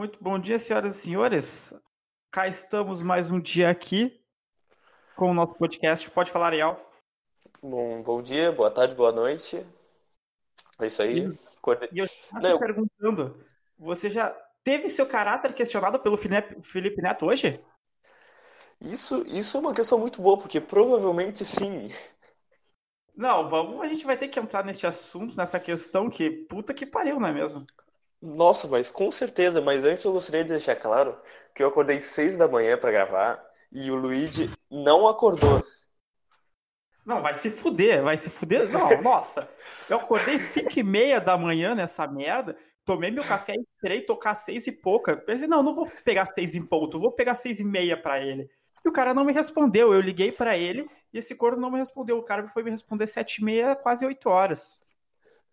Muito bom dia, senhoras e senhores. Cá estamos mais um dia aqui com o nosso podcast. Pode falar, Ariel. Bom, bom dia, boa tarde, boa noite. É isso aí. E eu estou Não, perguntando, você já teve seu caráter questionado pelo Felipe Neto hoje? Isso, isso é uma questão muito boa, porque provavelmente sim. Não, vamos, a gente vai ter que entrar neste assunto, nessa questão que puta que pariu, não é mesmo? Nossa, mas com certeza, mas antes eu gostaria de deixar claro que eu acordei seis da manhã para gravar e o Luigi não acordou. Não, vai se fuder, vai se fuder. Não, nossa, eu acordei cinco e meia da manhã nessa merda, tomei meu café e esperei tocar seis e pouca. Pensei, não, não vou pegar seis em ponto, vou pegar seis e meia para ele. E o cara não me respondeu. Eu liguei para ele e esse corno não me respondeu. O cara foi me responder sete e meia, quase oito horas.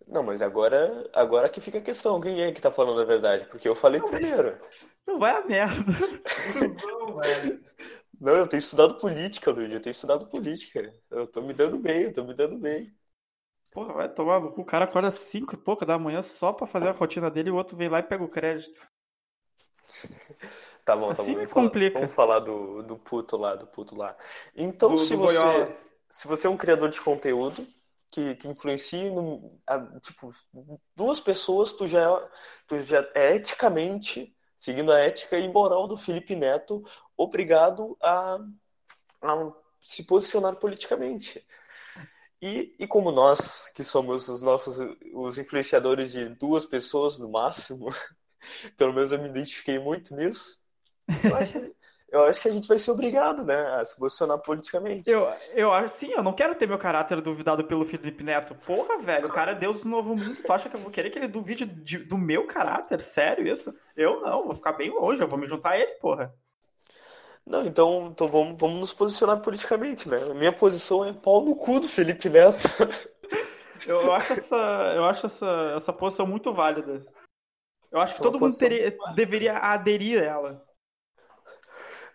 Não, mas agora, agora que fica a questão, quem é que tá falando a verdade? Porque eu falei não, primeiro. Não vai a merda. não, velho. Não, eu tenho estudado política, Luiz. Eu tenho estudado política. Eu tô me dando bem, eu tô me dando bem. Porra, vai tomar no cu. O cara acorda cinco e pouca da manhã só pra fazer a rotina dele e o outro vem lá e pega o crédito. Tá bom, tá assim bom. Me complica. Vamos falar do, do puto lá, do puto lá. Então, do, se, do você, se você é um criador de conteúdo que, que influencia no, a, tipo, duas pessoas, tu já, é, tu já é eticamente, seguindo a ética e moral do Felipe Neto, obrigado a, a se posicionar politicamente. E, e como nós, que somos os nossos os influenciadores de duas pessoas no máximo, pelo menos eu me identifiquei muito nisso, eu acho, eu acho que a gente vai ser obrigado, né, a se posicionar politicamente. Eu, eu acho sim, eu não quero ter meu caráter duvidado pelo Felipe Neto. Porra, velho, o cara é Deus do novo mundo. Tu acha que eu vou querer que ele duvide de, do meu caráter? Sério isso? Eu não, vou ficar bem longe, eu vou me juntar a ele, porra. Não, então, então vamos, vamos nos posicionar politicamente, né? Minha posição é pau no cu do Felipe Neto. eu acho essa, eu acho essa, essa posição muito válida. Eu acho que todo mundo teria, deveria aderir a ela.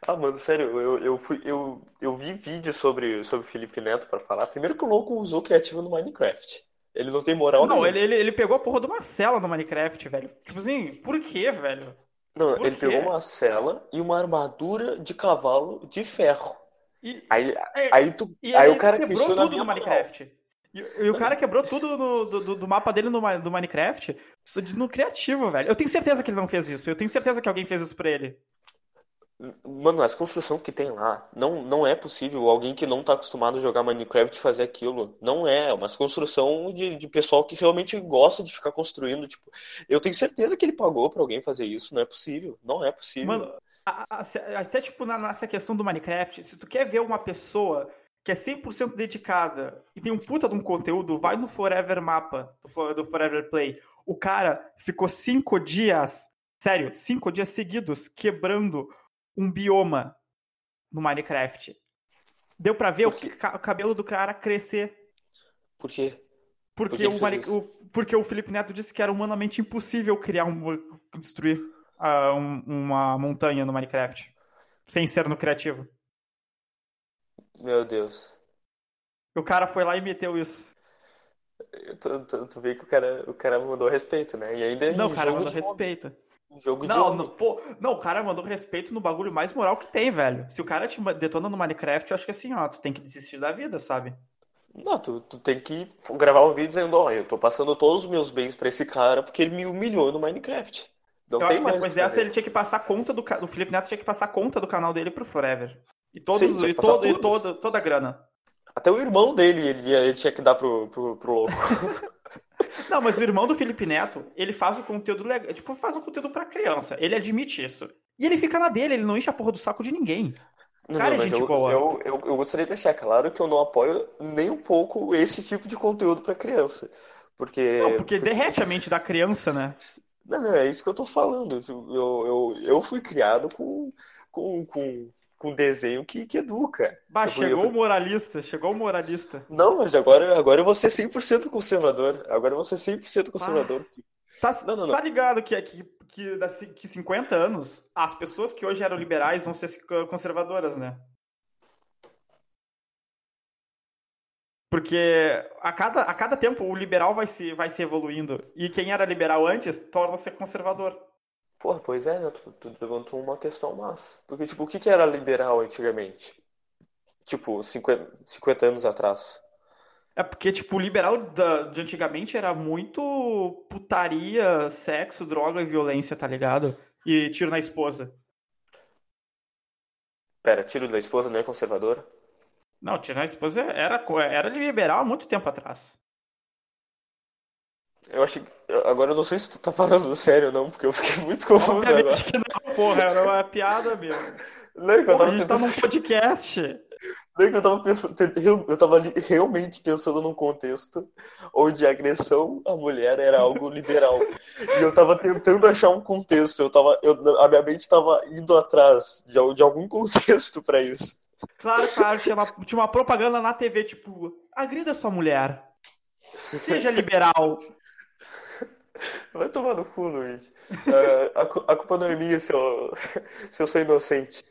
Ah, mano, sério, eu, eu, fui, eu, eu vi vídeo sobre, sobre Felipe Neto pra falar. Primeiro que o louco usou criativo no Minecraft. Ele não tem moral Não, ele, ele, ele pegou a porra de uma cela no Minecraft, velho. Tipo assim, por quê, velho? Não, por ele quê? pegou uma cela e uma armadura de cavalo de ferro. E, aí, é, aí, tu, e aí o cara quebrou tudo no Minecraft. E, e, o cara quebrou tudo no, do, do, mapa dele no, do Minecraft no criativo, velho. Eu tenho certeza que ele não fez isso. Eu tenho certeza que alguém fez isso pra ele. Mano, as construções que tem lá, não, não é possível alguém que não tá acostumado a jogar Minecraft fazer aquilo. Não é, é uma construção de, de pessoal que realmente gosta de ficar construindo. Tipo, eu tenho certeza que ele pagou pra alguém fazer isso. Não é possível. Não é possível. Mano, até tipo nessa questão do Minecraft, se tu quer ver uma pessoa que é 100% dedicada e tem um puta de um conteúdo, vai no Forever Mapa, do Forever Play. O cara ficou cinco dias, sério, cinco dias seguidos quebrando um bioma no Minecraft. Deu para ver o, o, cabelo do cara crescer. Por quê? Porque, Por o, o, porque o Felipe Neto disse que era humanamente impossível criar um. destruir uh, um, uma montanha no Minecraft. Sem ser no criativo. Meu Deus. O cara foi lá e meteu isso. Tu, tu, tu vê que o cara, o cara mandou respeito, né? E ainda Não, o cara mandou respeito. Jogo não, não, pô, não, o cara mandou respeito no bagulho mais moral que tem, velho. Se o cara te detona no Minecraft, eu acho que assim, ó, tu tem que desistir da vida, sabe? Não, tu, tu tem que gravar um vídeo dizendo, ó, eu tô passando todos os meus bens pra esse cara porque ele me humilhou no Minecraft. Não eu tem acho que depois dessa ele tinha que passar conta do. O Felipe Neto tinha que passar conta do canal dele pro Forever. E todos, Sim, e, todo, e toda, toda a grana. Até o irmão dele ele, ele tinha que dar pro, pro, pro louco. Não, mas o irmão do Felipe Neto, ele faz o conteúdo legal. Tipo, faz um conteúdo pra criança. Ele admite isso. E ele fica na dele, ele não enche a porra do saco de ninguém. O cara não, é gente eu, boa. Eu, eu, eu, gostaria de deixar claro que eu não apoio nem um pouco esse tipo de conteúdo pra criança. Porque. Não, porque derrete a mente da criança, né? Não, não, é isso que eu tô falando. Eu, eu, eu fui criado com, com, com com desenho que, que educa. Bah, chegou o moralista, chegou o moralista. Não, mas agora, agora eu vou ser 100% conservador. Agora eu vou ser 100% conservador. Ah, tá, não, não, não. tá ligado que, que, que daqui 50 anos, as pessoas que hoje eram liberais vão ser conservadoras, né? Porque a cada, a cada tempo o liberal vai se, vai se evoluindo. E quem era liberal antes torna-se conservador. Porra, pois é, né? Tu, tu levantou uma questão massa. Porque, tipo, o que que era liberal antigamente? Tipo, 50, 50 anos atrás. É porque, tipo, o liberal da, de antigamente era muito putaria, sexo, droga e violência, tá ligado? E tiro na esposa. Pera, tiro da esposa não é conservadora? Não, tiro na esposa era, era liberal há muito tempo atrás. Eu acho que. Agora eu não sei se tu tá falando sério ou não, porque eu fiquei muito confuso agora. que não, porra, era uma piada mesmo. Não, é porra, a gente tá num podcast. Não, eu tava pensando, eu tava realmente pensando num contexto onde a agressão à mulher era algo liberal. E eu tava tentando achar um contexto, eu tava, eu, a minha mente tava indo atrás de, de algum contexto para isso. Claro, claro, tinha uma, tinha uma propaganda na TV, tipo, agrida sua mulher. Seja liberal. Vai tomar no cu, Luiz. Uh, a, a, culpa não é minha se eu, se eu sou inocente.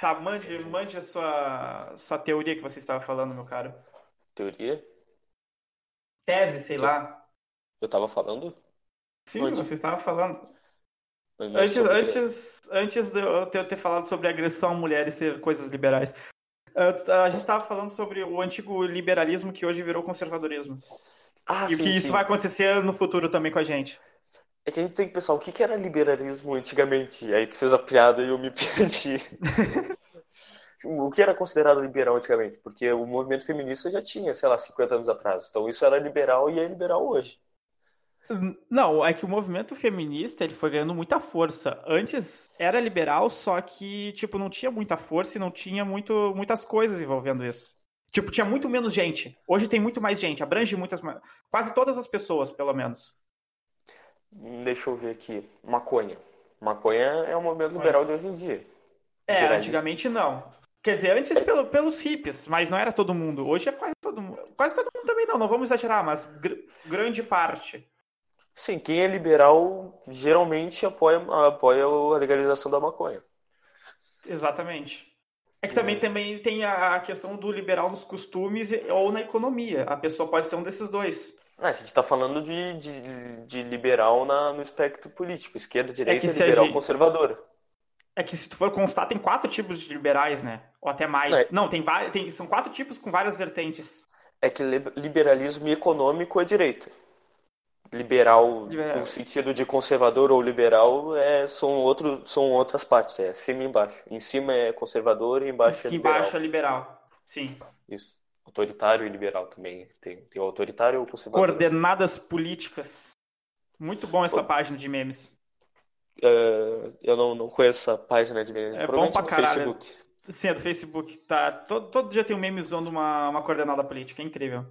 Tá, mande, mande a sua, sua teoria que você estava falando, meu caro. Teoria? Tese, sei eu, lá. Eu tava falando? Sim, Onde? você estava falando. Antes, antes, antes de eu ter, ter falado sobre agressão à mulher e ser coisas liberais. A gente estava falando sobre o antigo liberalismo que hoje virou conservadorismo. Ah, e sim, que isso sim. vai acontecer no futuro também com a gente. É que a gente tem que pensar o que era liberalismo antigamente. Aí tu fez a piada e eu me perdi. o que era considerado liberal antigamente? Porque o movimento feminista já tinha, sei lá, 50 anos atrás. Então isso era liberal e é liberal hoje. Não, é que o movimento feminista ele foi ganhando muita força. Antes era liberal, só que tipo não tinha muita força e não tinha muito, muitas coisas envolvendo isso. Tipo, tinha muito menos gente. Hoje tem muito mais gente, abrange muitas quase todas as pessoas, pelo menos. Deixa eu ver aqui. Maconha. Maconha é o movimento liberal de hoje em dia. É, antigamente não. Quer dizer, antes pelo, pelos hippies, mas não era todo mundo. Hoje é quase todo mundo. Quase todo mundo também não, não vamos exagerar, mas gr grande parte. Sim, quem é liberal geralmente apoia, apoia a legalização da maconha. Exatamente. É que também, também tem a questão do liberal nos costumes ou na economia. A pessoa pode ser um desses dois. Ah, a gente está falando de, de, de liberal na, no espectro político, esquerda, direita é liberal gente... conservadora. É que se tu for constar, tem quatro tipos de liberais, né? Ou até mais. Não, é... não tem, tem são quatro tipos com várias vertentes. É que liberalismo econômico é direita. Liberal, no sentido de conservador ou liberal, é, são, outro, são outras partes, é cima e embaixo. Em cima é conservador e embaixo é liberal. Embaixo é liberal, sim. Isso. Autoritário e liberal também. Tem, tem o autoritário ou o conservador. Coordenadas políticas. Muito bom essa página de memes. Uh, eu não, não conheço essa página de memes. É bom pra caralho. Facebook. Sim, é do Facebook. Tá, todo, todo dia tem um meme usando uma, uma coordenada política. É incrível.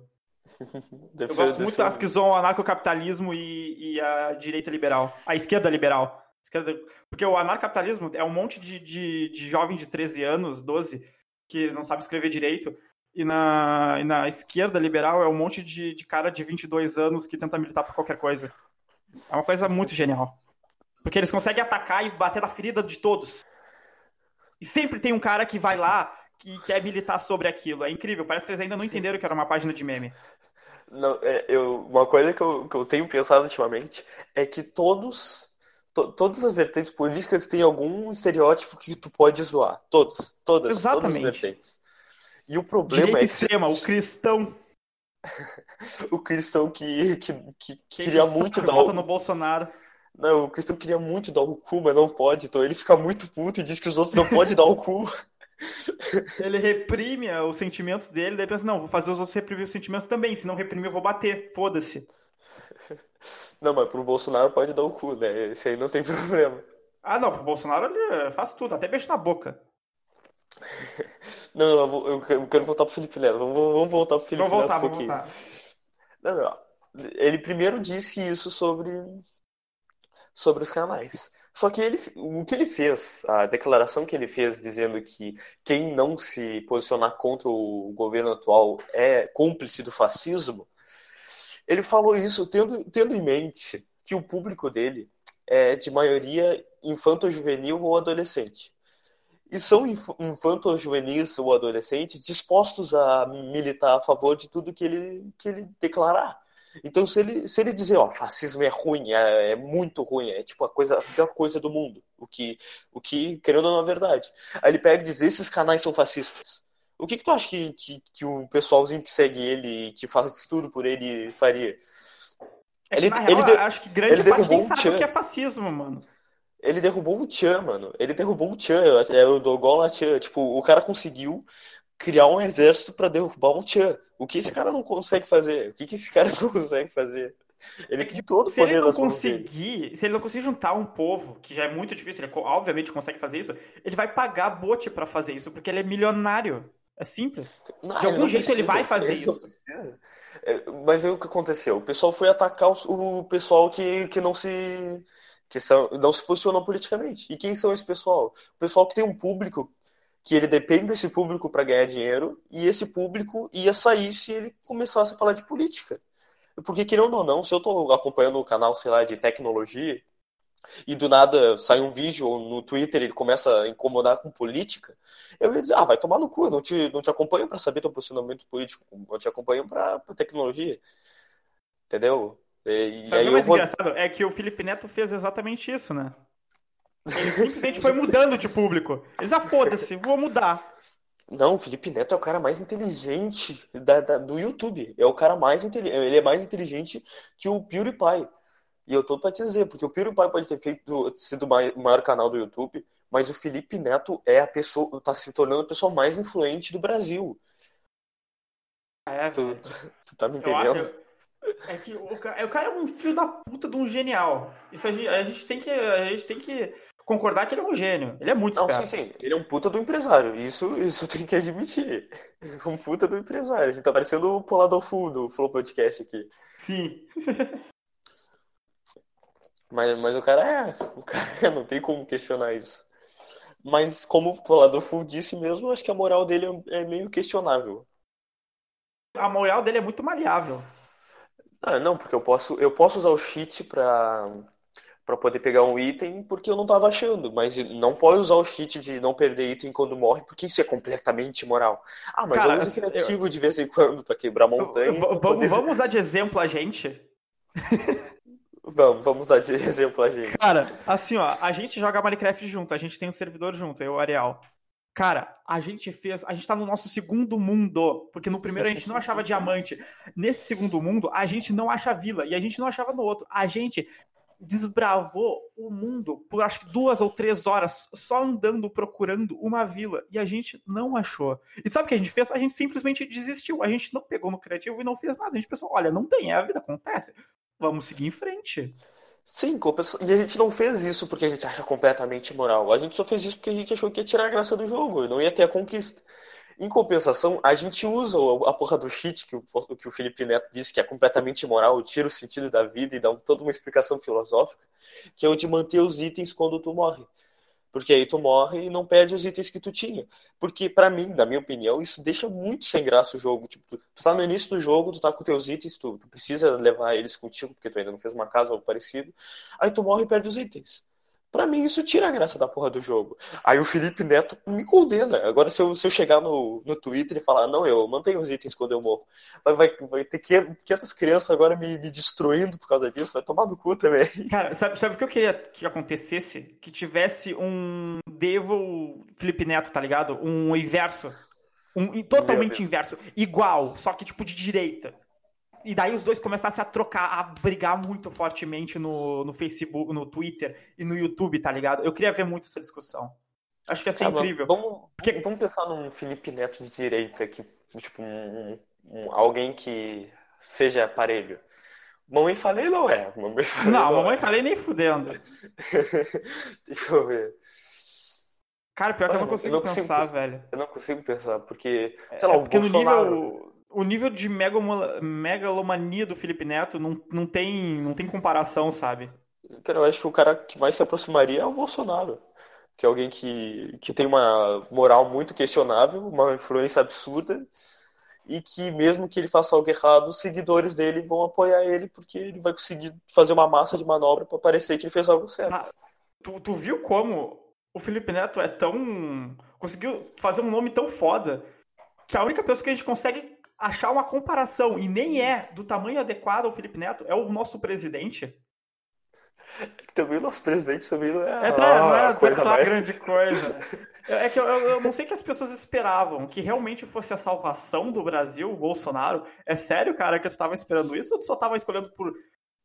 eu gosto muito das que zoam o anarcocapitalismo e, e a direita liberal. A esquerda liberal. Esquerda... Porque o anarcocapitalismo é um monte de, de, de jovem de 13 anos, 12, que não sabe escrever direito. E na, e na esquerda liberal é um monte de, de cara de 22 anos que tenta militar por qualquer coisa. É uma coisa muito genial. Porque eles conseguem atacar e bater na ferida de todos. E sempre tem um cara que vai lá que quer militar sobre aquilo. É incrível. Parece que eles ainda não entenderam que era uma página de meme. Não, é, eu, uma coisa que eu, que eu tenho pensado ultimamente é que todos, to, todas as vertentes políticas têm algum estereótipo que tu pode zoar. Todos, todas, Exatamente. todas as vertentes. E o problema Direita é que... extrema, o cristão. o cristão que, que, que, que queria muito dar... Volta no Bolsonaro. Não, o cristão queria muito dar o cu, mas não pode. Então ele fica muito puto e diz que os outros não podem dar o cu. Ele reprime os sentimentos dele, daí pensa, não, vou fazer os outros reprimir os sentimentos também. Se não reprimir, eu vou bater. Foda-se. Não, mas pro Bolsonaro pode dar o cu, né? Esse aí não tem problema. Ah, não, pro Bolsonaro ele faz tudo, até beijo na boca. Não, não eu, eu quero voltar pro Felipe Neto. Vamos, vamos voltar pro Felipe vamos voltar, Neto um pouquinho. Voltar. Não, não. Ele primeiro disse isso sobre, sobre os canais. Só que ele, o que ele fez, a declaração que ele fez dizendo que quem não se posicionar contra o governo atual é cúmplice do fascismo, ele falou isso tendo, tendo em mente que o público dele é de maioria infanto-juvenil ou adolescente. E são infanto-juvenis ou adolescentes dispostos a militar a favor de tudo que ele, que ele declarar. Então, se ele, se ele dizer, ó, fascismo é ruim, é, é, muito ruim, é tipo a, coisa, a pior coisa do mundo, o que, o que querendo ou não, é verdade. Aí ele pega e diz, esses canais são fascistas. O que, que tu acha que, que, que o pessoalzinho que segue ele, que faz tudo por ele, faria? É ele, real, ele, acho que grande parte nem sabe o que é fascismo, mano. Ele derrubou o Chan, mano. Ele derrubou o Chan, é o Dogon Chan. Tipo, o cara conseguiu criar um exército para derrubar um Chan. O que esse cara não consegue fazer? O que, que esse cara não consegue fazer? Ele tem todo o poder ele não conseguir, Se ele não conseguir juntar um povo, que já é muito difícil, ele obviamente consegue fazer isso, ele vai pagar bote para fazer isso, porque ele é milionário. É simples. Não, de algum jeito precisa, ele vai fazer ele isso. É, mas aí o que aconteceu? O pessoal foi atacar o, o pessoal que, que não se que são, não se posicionam politicamente. E quem são esse pessoal? O pessoal que tem um público que ele depende desse público para ganhar dinheiro e esse público ia sair se ele começasse a falar de política. Porque, querendo ou não, se eu estou acompanhando um canal, sei lá, de tecnologia e do nada sai um vídeo no Twitter ele começa a incomodar com política, eu ia dizer, ah, vai tomar no cu, eu não te, não te acompanho para saber teu posicionamento político, eu te acompanho para tecnologia. Entendeu? E, Sabe o mais vou... engraçado? É que o Felipe Neto fez exatamente isso, né? Ele simplesmente foi mudando de público. Eles, ah, foda-se, vou mudar. Não, o Felipe Neto é o cara mais inteligente da, da, do YouTube. É o cara mais inteligente. Ele é mais inteligente que o PewDiePie. E eu tô pra te dizer, porque o PewDiePie pode ter feito, sido o maior canal do YouTube, mas o Felipe Neto é a pessoa, tá se tornando a pessoa mais influente do Brasil. É, tu, tu, tu tá me entendendo? Acho, é que o, o cara é um filho da puta de um genial. Isso a gente, a gente, tem que. A gente tem que concordar que ele é um gênio. Ele é muito Não, esperto. sim, sim. Ele é um puta do empresário. Isso, isso tem que admitir. É um puta do empresário. A gente tá parecendo o Polador Full do Flow Podcast aqui. Sim. mas, mas o cara é. O cara é, não tem como questionar isso. Mas como o Polador Full disse mesmo, acho que a moral dele é meio questionável. A moral dele é muito maleável. Ah, não, porque eu posso, eu posso usar o cheat pra, pra poder pegar um item porque eu não tava achando, mas não pode usar o cheat de não perder item quando morre, porque isso é completamente imoral. Ah, mas Cara, eu uso criativo eu... de vez em quando pra quebrar montanha. Vamos, poder... vamos usar de exemplo a gente? Vamos, vamos usar de exemplo a gente. Cara, assim, ó, a gente joga Minecraft junto, a gente tem um servidor junto, eu o Ariel. Cara, a gente fez. A gente tá no nosso segundo mundo. Porque no primeiro a gente não achava diamante. Nesse segundo mundo, a gente não acha vila. E a gente não achava no outro. A gente desbravou o mundo por acho que duas ou três horas só andando procurando uma vila e a gente não achou. E sabe o que a gente fez? A gente simplesmente desistiu. A gente não pegou no criativo e não fez nada. A gente pensou: olha, não tem, é a vida acontece. Vamos seguir em frente. Sim, e a gente não fez isso porque a gente acha completamente imoral. A gente só fez isso porque a gente achou que ia tirar a graça do jogo, não ia ter a conquista. Em compensação, a gente usa a porra do cheat que o, que o Felipe Neto disse que é completamente imoral, tira o sentido da vida e dá toda uma explicação filosófica, que é o de manter os itens quando tu morre. Porque aí tu morre e não perde os itens que tu tinha. Porque, para mim, na minha opinião, isso deixa muito sem graça o jogo. Tipo, tu, tu tá no início do jogo, tu tá com teus itens, tu, tu, precisa levar eles contigo, porque tu ainda não fez uma casa ou algo parecido. Aí tu morre e perde os itens. Pra mim, isso tira a graça da porra do jogo. Aí o Felipe Neto me condena. Agora, se eu, se eu chegar no, no Twitter e falar, não, eu mantenho os itens quando eu morro, vai, vai, vai ter 500 crianças agora me, me destruindo por causa disso, vai tomar no cu também. Cara, sabe, sabe o que eu queria que acontecesse? Que tivesse um Devil Felipe Neto, tá ligado? Um inverso. Um totalmente inverso. Igual, só que tipo de direita. E daí os dois começassem a trocar, a brigar muito fortemente no, no Facebook, no Twitter e no YouTube, tá ligado? Eu queria ver muito essa discussão. Acho que ia ser tá, incrível. Vamos, Porque... vamos pensar num Felipe Neto de direita, que, tipo, um, um, alguém que seja aparelho. Mamãe falei não é. Mamãe falei não, não mamãe é. falei nem fudendo. Deixa eu ver. Cara, pior que eu não consigo, eu não consigo pensar, pensar, velho. Eu não consigo pensar, porque, sei lá, é o Bolsonaro... nível o nível de megalomania do Felipe Neto não, não, tem, não tem comparação, sabe? Cara, eu acho que o cara que mais se aproximaria é o Bolsonaro. Que é alguém que, que tem uma moral muito questionável, uma influência absurda, e que mesmo que ele faça algo errado, os seguidores dele vão apoiar ele, porque ele vai conseguir fazer uma massa de manobra para parecer que ele fez algo certo. Ah, tu, tu viu como o Felipe Neto é tão. conseguiu fazer um nome tão foda que a única pessoa que a gente consegue achar uma comparação, e nem é do tamanho adequado ao Felipe Neto, é o nosso presidente. Também o nosso presidente também não é, é tá, não é coisa uma grande coisa. É que eu, eu, não sei que as pessoas esperavam que realmente fosse a salvação do Brasil, o Bolsonaro. É sério, cara, que tu tava esperando isso ou tu só tava escolhendo por,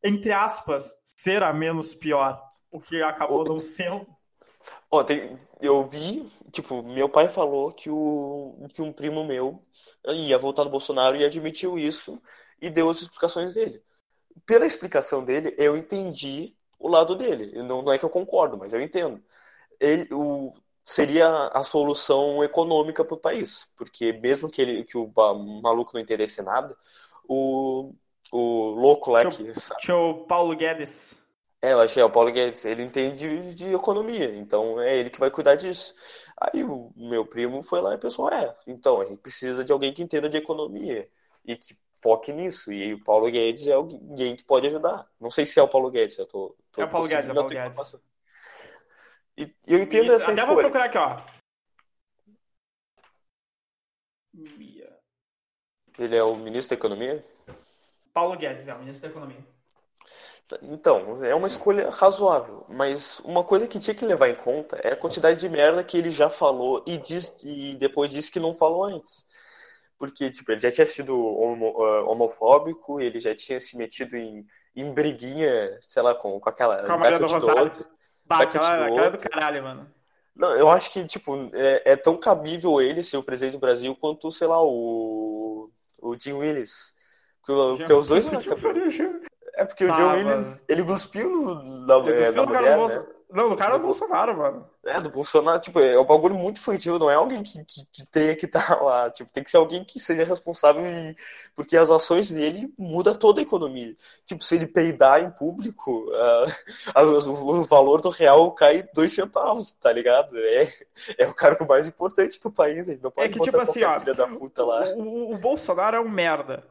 entre aspas, ser a menos pior? O que acabou não sendo. Ontem eu vi, tipo, meu pai falou que, o, que um primo meu ia voltar no Bolsonaro e admitiu isso e deu as explicações dele. Pela explicação dele, eu entendi o lado dele. Não, não é que eu concordo, mas eu entendo. Ele, o, seria a solução econômica para o país, porque mesmo que, ele, que o maluco não entendesse nada, o, o louco lá que. Tinha o Paulo Guedes. É, eu acho que é o Paulo Guedes. Ele entende de, de economia, então é ele que vai cuidar disso. Aí o meu primo foi lá e pensou: é, então a gente precisa de alguém que entenda de economia e que foque nisso. E o Paulo Guedes é alguém que pode ajudar. Não sei se é o Paulo Guedes, eu tô. tô é o Paulo Guedes, é o Paulo Guedes. E eu entendo Isso, essa até escolha. vou procurar aqui, ó. Ele é o ministro da Economia? Paulo Guedes é o ministro da Economia. Então, é uma escolha razoável, mas uma coisa que tinha que levar em conta é a quantidade de merda que ele já falou e, diz, e depois disse que não falou antes. Porque, tipo, ele já tinha sido homo, uh, homofóbico, ele já tinha se metido em, em briguinha, sei lá, com, com aquela... Com a Maria do Rosário. Bah, aquela, aquela do caralho, mano. Não, eu acho que, tipo, é, é, tão cabível ele ser o presidente do Brasil quanto, sei lá, o, o Jim Willis. Porque, porque os dois... É porque o John Williams, ele cuspiu no, na, ele cuspiu é, na mulher, né? Não, do cara do Bolsonaro, mano. É, do Bolsonaro, tipo, é um bagulho muito infantil, não é alguém que, que, que tenha que estar tá lá, tipo, tem que ser alguém que seja responsável e... porque as ações dele mudam toda a economia. Tipo, se ele peidar em público, uh, o valor do real cai dois centavos, tá ligado? É, é o cargo mais importante do país, ele não pode é que, tipo assim, ó, da puta lá. O, o Bolsonaro é um merda.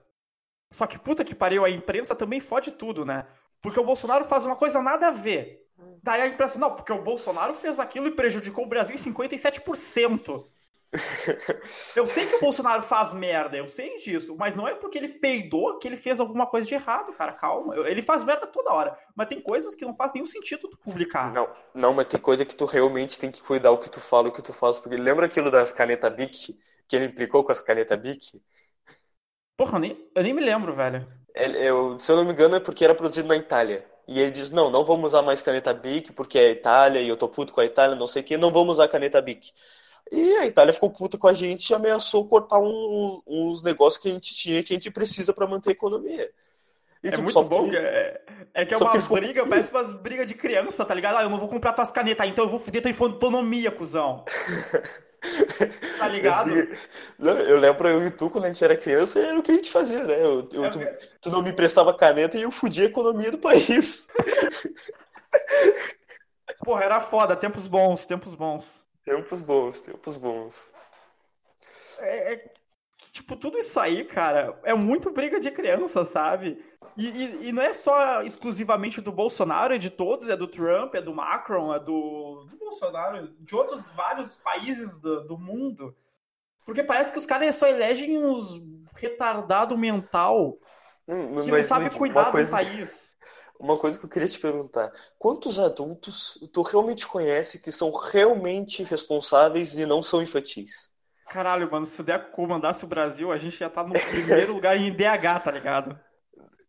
Só que puta que pariu, a imprensa também fode tudo, né? Porque o Bolsonaro faz uma coisa nada a ver. Daí a imprensa, não, porque o Bolsonaro fez aquilo e prejudicou o Brasil em 57%. eu sei que o Bolsonaro faz merda, eu sei disso, mas não é porque ele peidou que ele fez alguma coisa de errado, cara, calma. Ele faz merda toda hora, mas tem coisas que não faz nenhum sentido tu publicar. Não, não, mas tem coisa que tu realmente tem que cuidar o que tu fala, o que tu faz, porque lembra aquilo das canetas Bic, que ele implicou com as canetas Bic? Porra, eu nem, eu nem me lembro, velho. Ele, eu, se eu não me engano, é porque era produzido na Itália. E ele diz: não, não vamos usar mais caneta Bic porque é Itália e eu tô puto com a Itália, não sei o que, não vamos usar caneta Bic. E a Itália ficou puta com a gente e ameaçou cortar um, uns negócios que a gente tinha que a gente precisa para manter a economia. E, é tipo, muito bom, que... é, é que é uma que briga, parece umas brigas de criança, tá ligado? Ah, eu não vou comprar tuas canetas, então eu vou fuder tua autonomia, cuzão. Tá ligado? Eu lembro eu e tu, quando a gente era criança, era o que a gente fazia, né? Eu, eu, tu, tu, não me prestava caneta e eu fudia a economia do país. Porra, era foda, tempos bons, tempos bons. Tempos bons, tempos bons. É, é, tipo, tudo isso aí, cara, é muito briga de criança, sabe? E, e, e, não é só exclusivamente do Bolsonaro, é de todos, é do Trump, é do Macron, é do, do Bolsonaro, de outros vários países do, do mundo. Porque parece que os caras só elegem uns retardado mental hum, que não sabe cuidar coisa, do país. Uma coisa que eu queria te perguntar: quantos adultos tu realmente conhece que são realmente responsáveis e não são infantis? Caralho, mano, se o Deco comandasse o Brasil, a gente já tá no primeiro lugar em DH, tá ligado?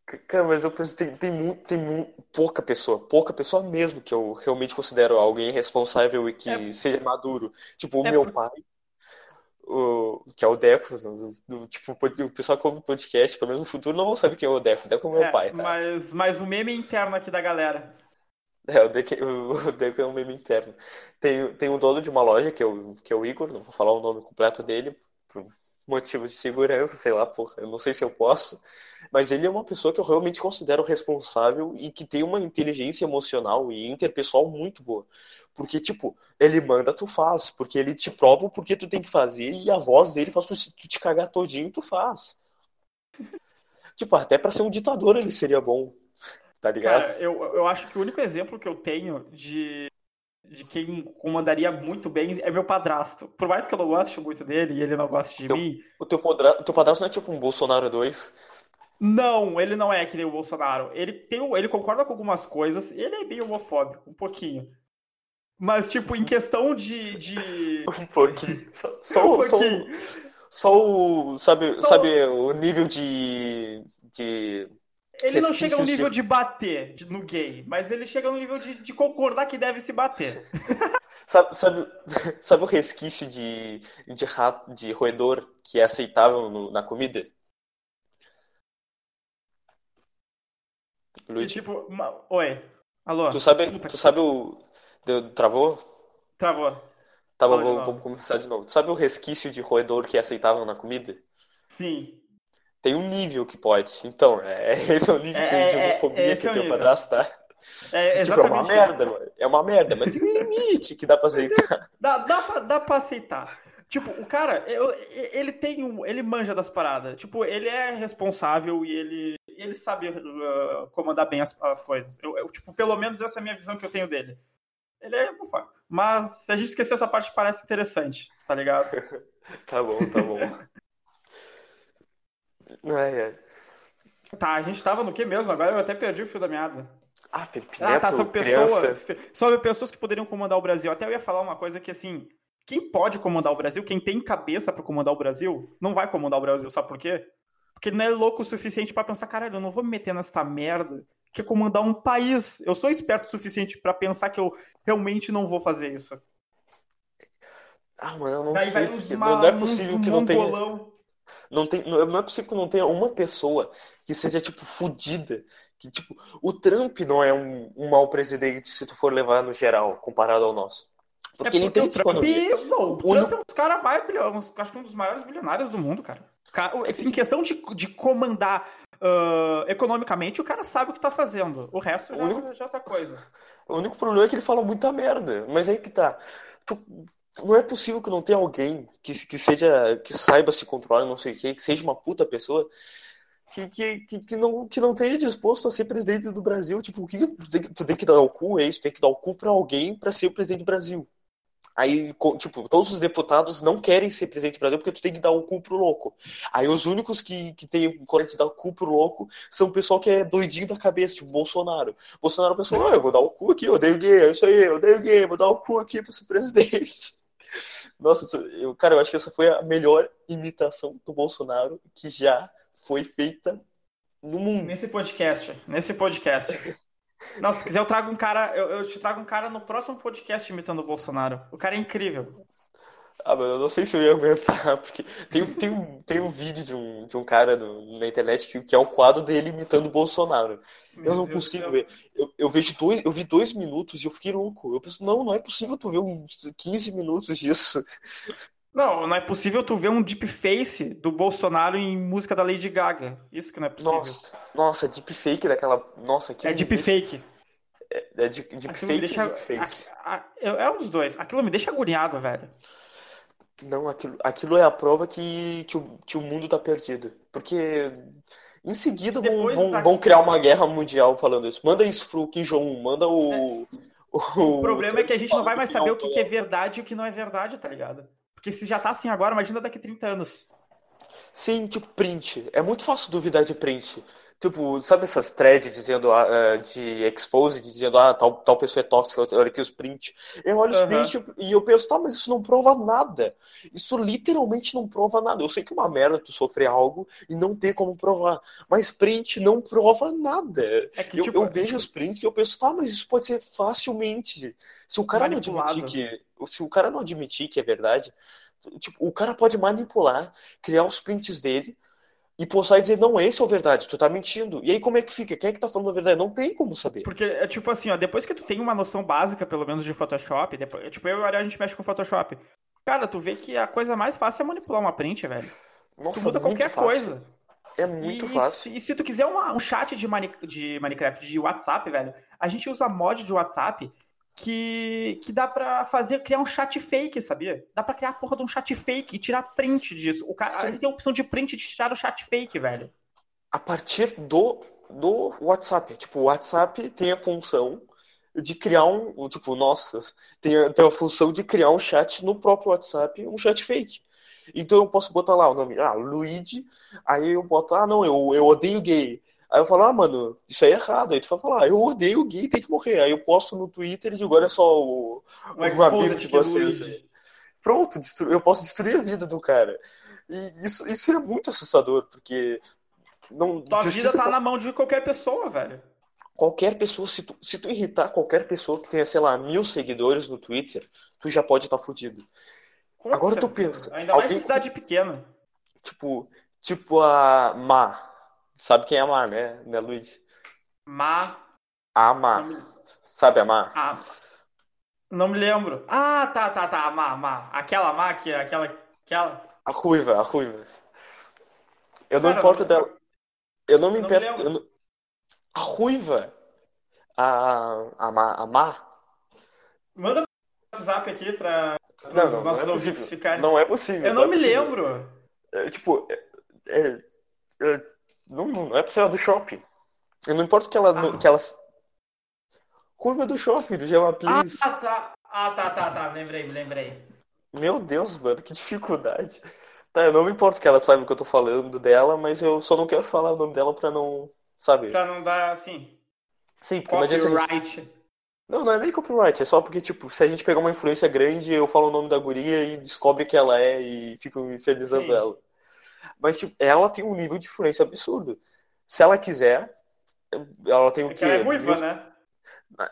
Cara, mas eu penso, tem, tem, muito, tem pouca pessoa, pouca pessoa mesmo que eu realmente considero alguém responsável e que é, seja maduro. Tipo, o é meu pai, o, que é o Deco, do, tipo, o pessoal que ouve o podcast, pelo menos no futuro, não vão saber quem é o Deco. O Deco é o meu é, pai, tá? Mas, mas o meme interno aqui da galera. É, o Deco, o Deco é um meme interno. Tem, tem um dono de uma loja, que é, o, que é o Igor, não vou falar o nome completo dele, por motivos de segurança, sei lá, porra, eu não sei se eu posso. Mas ele é uma pessoa que eu realmente considero responsável e que tem uma inteligência emocional e interpessoal muito boa. Porque, tipo, ele manda, tu faz. Porque ele te prova o porquê tu tem que fazer e a voz dele faz tu, tu te cagar todinho, tu faz. tipo, até para ser um ditador ele seria bom. Tá ligado? Cara, eu, eu acho que o único exemplo que eu tenho de de quem comandaria muito bem é meu padrasto. Por mais que eu não goste muito dele e ele não goste de teu, mim. O teu, podra, o teu padrasto não é tipo um Bolsonaro 2? Não, ele não é que nem o Bolsonaro. Ele, tem, ele concorda com algumas coisas, ele é bem homofóbico, um pouquinho. Mas, tipo, em questão de. de... Um pouquinho. Só, só, um pouquinho. Só, só o. Sabe, só... sabe o nível de. de ele não chega ao nível de, bater no gay, mas ele chega no nível de, de concordar que deve se bater. sabe, sabe, sabe o resquício de, de rato, de roedor que é aceitável no, na comida? Luiz? tipo, uma... oi. Alô. Tu sabe, tu sabe o. Deu, travou? Travou. Tá bom, vamos, vamos começar de novo. Tu sabe o resquício de roedor que é aceitável na comida? Sim tem um nível que pode. Então, é, esse é o nível é, de homofobia é, que é o teu padrasto tá. É, tipo, é uma isso. merda, mano. É uma merda, mas tem um limite que dá pra aceitar. Dá, dá, pra, dá pra aceitar. Tipo, o cara, ele tem um. Ele manja das paradas. Tipo, ele é responsável e ele, ele sabe uh, comandar bem as, as coisas. Eu, eu, tipo, pelo menos essa é a minha visão que eu tenho dele. Ele é bufa. Mas se a gente esquecer essa parte, parece interessante, tá ligado? tá bom, tá bom. Ai, ai. Tá, a gente tava no que mesmo? Agora eu até perdi o fio da meada. Ah, Felipe Neto, Ah, tá, sobre, pessoa, sobre pessoas que poderiam comandar o Brasil. Até eu ia falar uma coisa que, assim, quem pode comandar o Brasil, quem tem cabeça para comandar o Brasil, não vai comandar o Brasil, sabe por quê? Porque ele não é louco o suficiente para pensar, caralho, eu não vou me meter nessa merda que é comandar um país. Eu sou esperto o suficiente para pensar que eu realmente não vou fazer isso. Ah, mano, eu não Daí sei. não é possível que não tenha não, tem, não é possível que não tenha uma pessoa que seja, tipo, fodida. Que, tipo, o Trump não é um, um mau presidente se tu for levar no geral, comparado ao nosso. Porque, é porque ele tem o Trump, não, o Trump é um dos caras mais bilionários, acho que um dos maiores bilionários do mundo, cara. Assim, em questão de, de comandar uh, economicamente, o cara sabe o que tá fazendo. O resto já, único, já é outra coisa. O único problema é que ele fala muita merda. Mas aí que tá. Tu, não é possível que não tenha alguém que, que seja que saiba se controlar, não sei o que, que seja uma puta pessoa que, que, que, não, que não esteja disposto a ser presidente do Brasil. Tipo, o que tu tem, tu tem que dar o cu, é isso, tem que dar o cu pra alguém para ser o presidente do Brasil. Aí, tipo, todos os deputados não querem ser presidente do Brasil porque tu tem que dar o cu pro louco. Aí os únicos que, que tem coragem de dar o cu pro louco são o pessoal que é doidinho da cabeça, tipo Bolsonaro. Bolsonaro pensou, ah, eu vou dar o cu aqui, eu odeio gay, é isso aí, eu odeio gay, vou dar o cu aqui pra ser presidente. Nossa, eu, cara, eu acho que essa foi a melhor imitação do Bolsonaro que já foi feita no mundo. Nesse podcast, nesse podcast. Não, se quiser eu trago um cara, eu, eu te trago um cara no próximo podcast imitando o Bolsonaro. O cara é incrível. Ah, mas eu não sei se eu ia aguentar, porque tem, tem, um, tem um vídeo de um, de um cara no, na internet que, que é o quadro dele imitando o Bolsonaro. Meu eu não Deus consigo ver. Eu, eu, vejo dois, eu vi dois minutos e eu fiquei louco. Eu penso, não, não é possível tu ver uns 15 minutos disso. Não, não é possível tu ver um deepface do Bolsonaro em música da Lady Gaga. Isso que não é possível. Nossa, nossa deepfake daquela. Nossa, que. É deepfake. É, é deepfake deixa... deepface. É um dos dois. Aquilo me deixa agoniado, velho. Não, aquilo, aquilo é a prova que, que, o, que o mundo tá perdido. Porque em seguida vão, vão, tá vão, criar uma guerra mundial falando isso. Manda isso pro Kim Jong-un, manda o, é. o. O, problema é que a gente não vai mais saber o que, que é verdade e o que não é verdade, tá ligado? Porque se já tá assim agora, imagina daqui a 30 anos. Sim, tipo, print. É muito fácil duvidar de print. Tipo, sabe essas threads dizendo uh, de expose, dizendo ah, tal, tal pessoa é tóxica, olha aqui os print. Eu olho os uhum. print e eu penso, tá, mas isso não prova nada. Isso literalmente não prova nada. Eu sei que é uma merda tu sofrer algo e não ter como provar. Mas print não prova nada. É que, eu, tipo, eu vejo os prints e eu penso, tá, mas isso pode ser facilmente. Se o cara Manipulado. não admitir que. Se o cara não admitir que é verdade, tipo, o cara pode manipular, criar os prints dele e postar e dizer, não, esse é o verdade, tu tá mentindo. E aí como é que fica? Quem é que tá falando a verdade? Não tem como saber. Porque é tipo assim, ó, depois que tu tem uma noção básica, pelo menos, de Photoshop, depois, tipo, eu e o Ariel, a gente mexe com Photoshop. Cara, tu vê que a coisa mais fácil é manipular uma print, velho. Nossa, tu muda qualquer fácil. coisa. É muito e, fácil. E se, e se, tu quiser uma, um chat de, mani, de Minecraft, de WhatsApp, velho, a gente usa mod de WhatsApp que, que dá pra fazer, criar um chat fake, sabia? Dá pra criar a porra de um chat fake e tirar print disso. O cara, ele tem a opção de print de tirar o chat fake, velho. A partir do, do WhatsApp. Tipo, o WhatsApp tem a função de criar um, tipo, nossa, tem, a, tem a função de criar um chat no próprio WhatsApp, um chat fake. Então eu posso botar lá o nome, ah, Luigi, aí eu boto, ah, não, eu, eu odeio gay. Aí eu falo, ah, mano, isso aí é errado. Aí tu vai falar, ah, eu odeio gay, tem que morrer. Aí eu posto no Twitter e digo, olha só o, o amigo de vocês. Pronto, eu posso destruir a vida do cara. E isso, isso é muito assustador, porque. Não, Tua vida tá na mão de qualquer pessoa, velho. Qualquer pessoa, se tu, se tu irritar qualquer pessoa que tenha, sei lá, mil seguidores no Twitter, tu já pode estar tá fudido. Agora tu pensa. Ainda mais em cidade pequena. Tipo, tipo a Ma. Sabe quem é a Ma, né, né Luiz? Ma. A Ma. Sabe a Ma? A... Não me lembro. Ah, tá, tá, tá. A Ma, a Ma. Aquela Ma que é aquela. aquela... A ruiva, a ruiva. Eu Cara, não importo não... dela. Eu não me importo. Não... A ruiva. A, a, Ma, a Ma. Manda um zap aqui pra não, não, nossos não é ouvintes ficarem. Não é possível. Eu não, é me possível. lembro. É, tipo, é, é, é, não, não é possível do shopping. Eu não importa que ela. Ah. Que ela... Curva do shopping, do Gema Please. Ah, tá. Ah, tá, tá, tá. Lembrei, lembrei. Meu Deus, mano, que dificuldade. Tá, eu não me importo que ela saiba o que eu tô falando dela, mas eu só não quero falar o nome dela pra não. Sabe? Pra não dar assim. Sim, porque Copyright. Gente... Não, não é nem copyright, é só porque, tipo, se a gente pegar uma influência grande, eu falo o nome da guria e descobre que ela é e fico infernizando Sim. ela. Mas, tipo, ela tem um nível de influência absurdo. Se ela quiser, ela tem o é quê? ela é ruiva, né?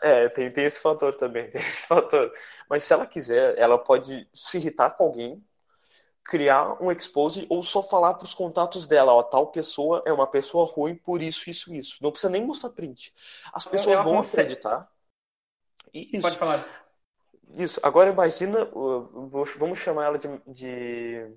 É, tem, tem esse fator também, tem esse fator. Mas se ela quiser, ela pode se irritar com alguém, criar um expose ou só falar para os contatos dela, ó, tal pessoa é uma pessoa ruim por isso, isso, isso. Não precisa nem mostrar print. As pessoas ela vão consegue. acreditar. Isso. Pode falar isso. Isso. Agora imagina, vamos chamar ela de, de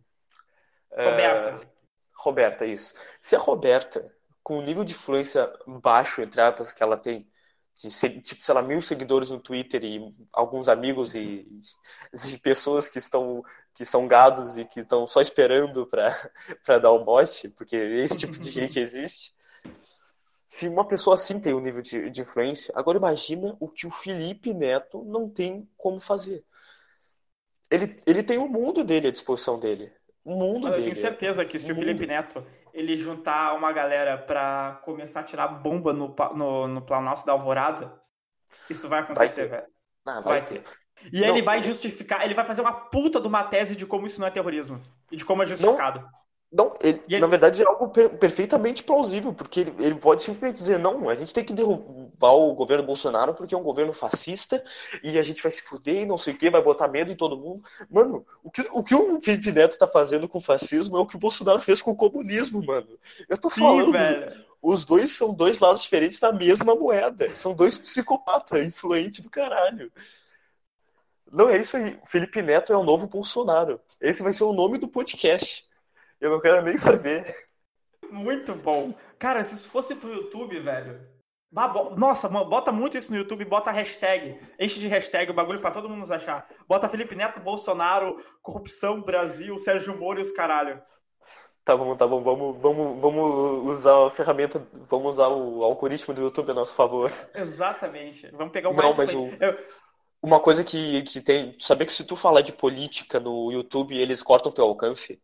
Roberta. Uh, Roberta, isso. Se a Roberta, com o nível de influência baixo, entre aspas, que ela tem, de, tipo, sei lá, mil seguidores no Twitter e alguns amigos e, e pessoas que estão que são gados e que estão só esperando para dar o bote, porque esse tipo de gente existe. Se uma pessoa assim tem um nível de, de influência, agora imagina o que o Felipe Neto não tem como fazer. Ele, ele tem o mundo dele à disposição dele. O mundo eu dele. Tenho certeza que se o, o Felipe Neto ele juntar uma galera para começar a tirar bomba no, no, no Planalto da Alvorada, isso vai acontecer, vai velho. Não, vai, vai ter. ter. E não, ele vai justificar, ele vai fazer uma puta de uma tese de como isso não é terrorismo. E de como é justificado. Não, não, ele, ele, na verdade é algo per perfeitamente plausível, porque ele, ele pode simplesmente dizer, não, a gente tem que derrubar o governo Bolsonaro porque é um governo fascista e a gente vai se fuder e não sei o que, vai botar medo em todo mundo. Mano, o que o, que o Felipe Neto tá fazendo com o fascismo é o que o Bolsonaro fez com o comunismo, mano. Eu tô Sim, falando, velho. os dois são dois lados diferentes da mesma moeda. São dois psicopatas influentes do caralho. Não é isso aí. Felipe Neto é o novo Bolsonaro. Esse vai ser o nome do podcast. Eu não quero nem saber. Muito bom. Cara, se isso fosse pro YouTube, velho. Nossa, bota muito isso no YouTube, bota hashtag. Enche de hashtag o bagulho pra todo mundo nos achar. Bota Felipe Neto, Bolsonaro, corrupção, Brasil, Sérgio Moro e os caralho. Tá bom, tá bom. Vamos, vamos, vamos usar a ferramenta, vamos usar o algoritmo do YouTube a nosso favor. Exatamente. Vamos pegar o mais. Não, mas o... Eu... Uma coisa que, que tem. Saber que se tu falar de política no YouTube, eles cortam teu alcance.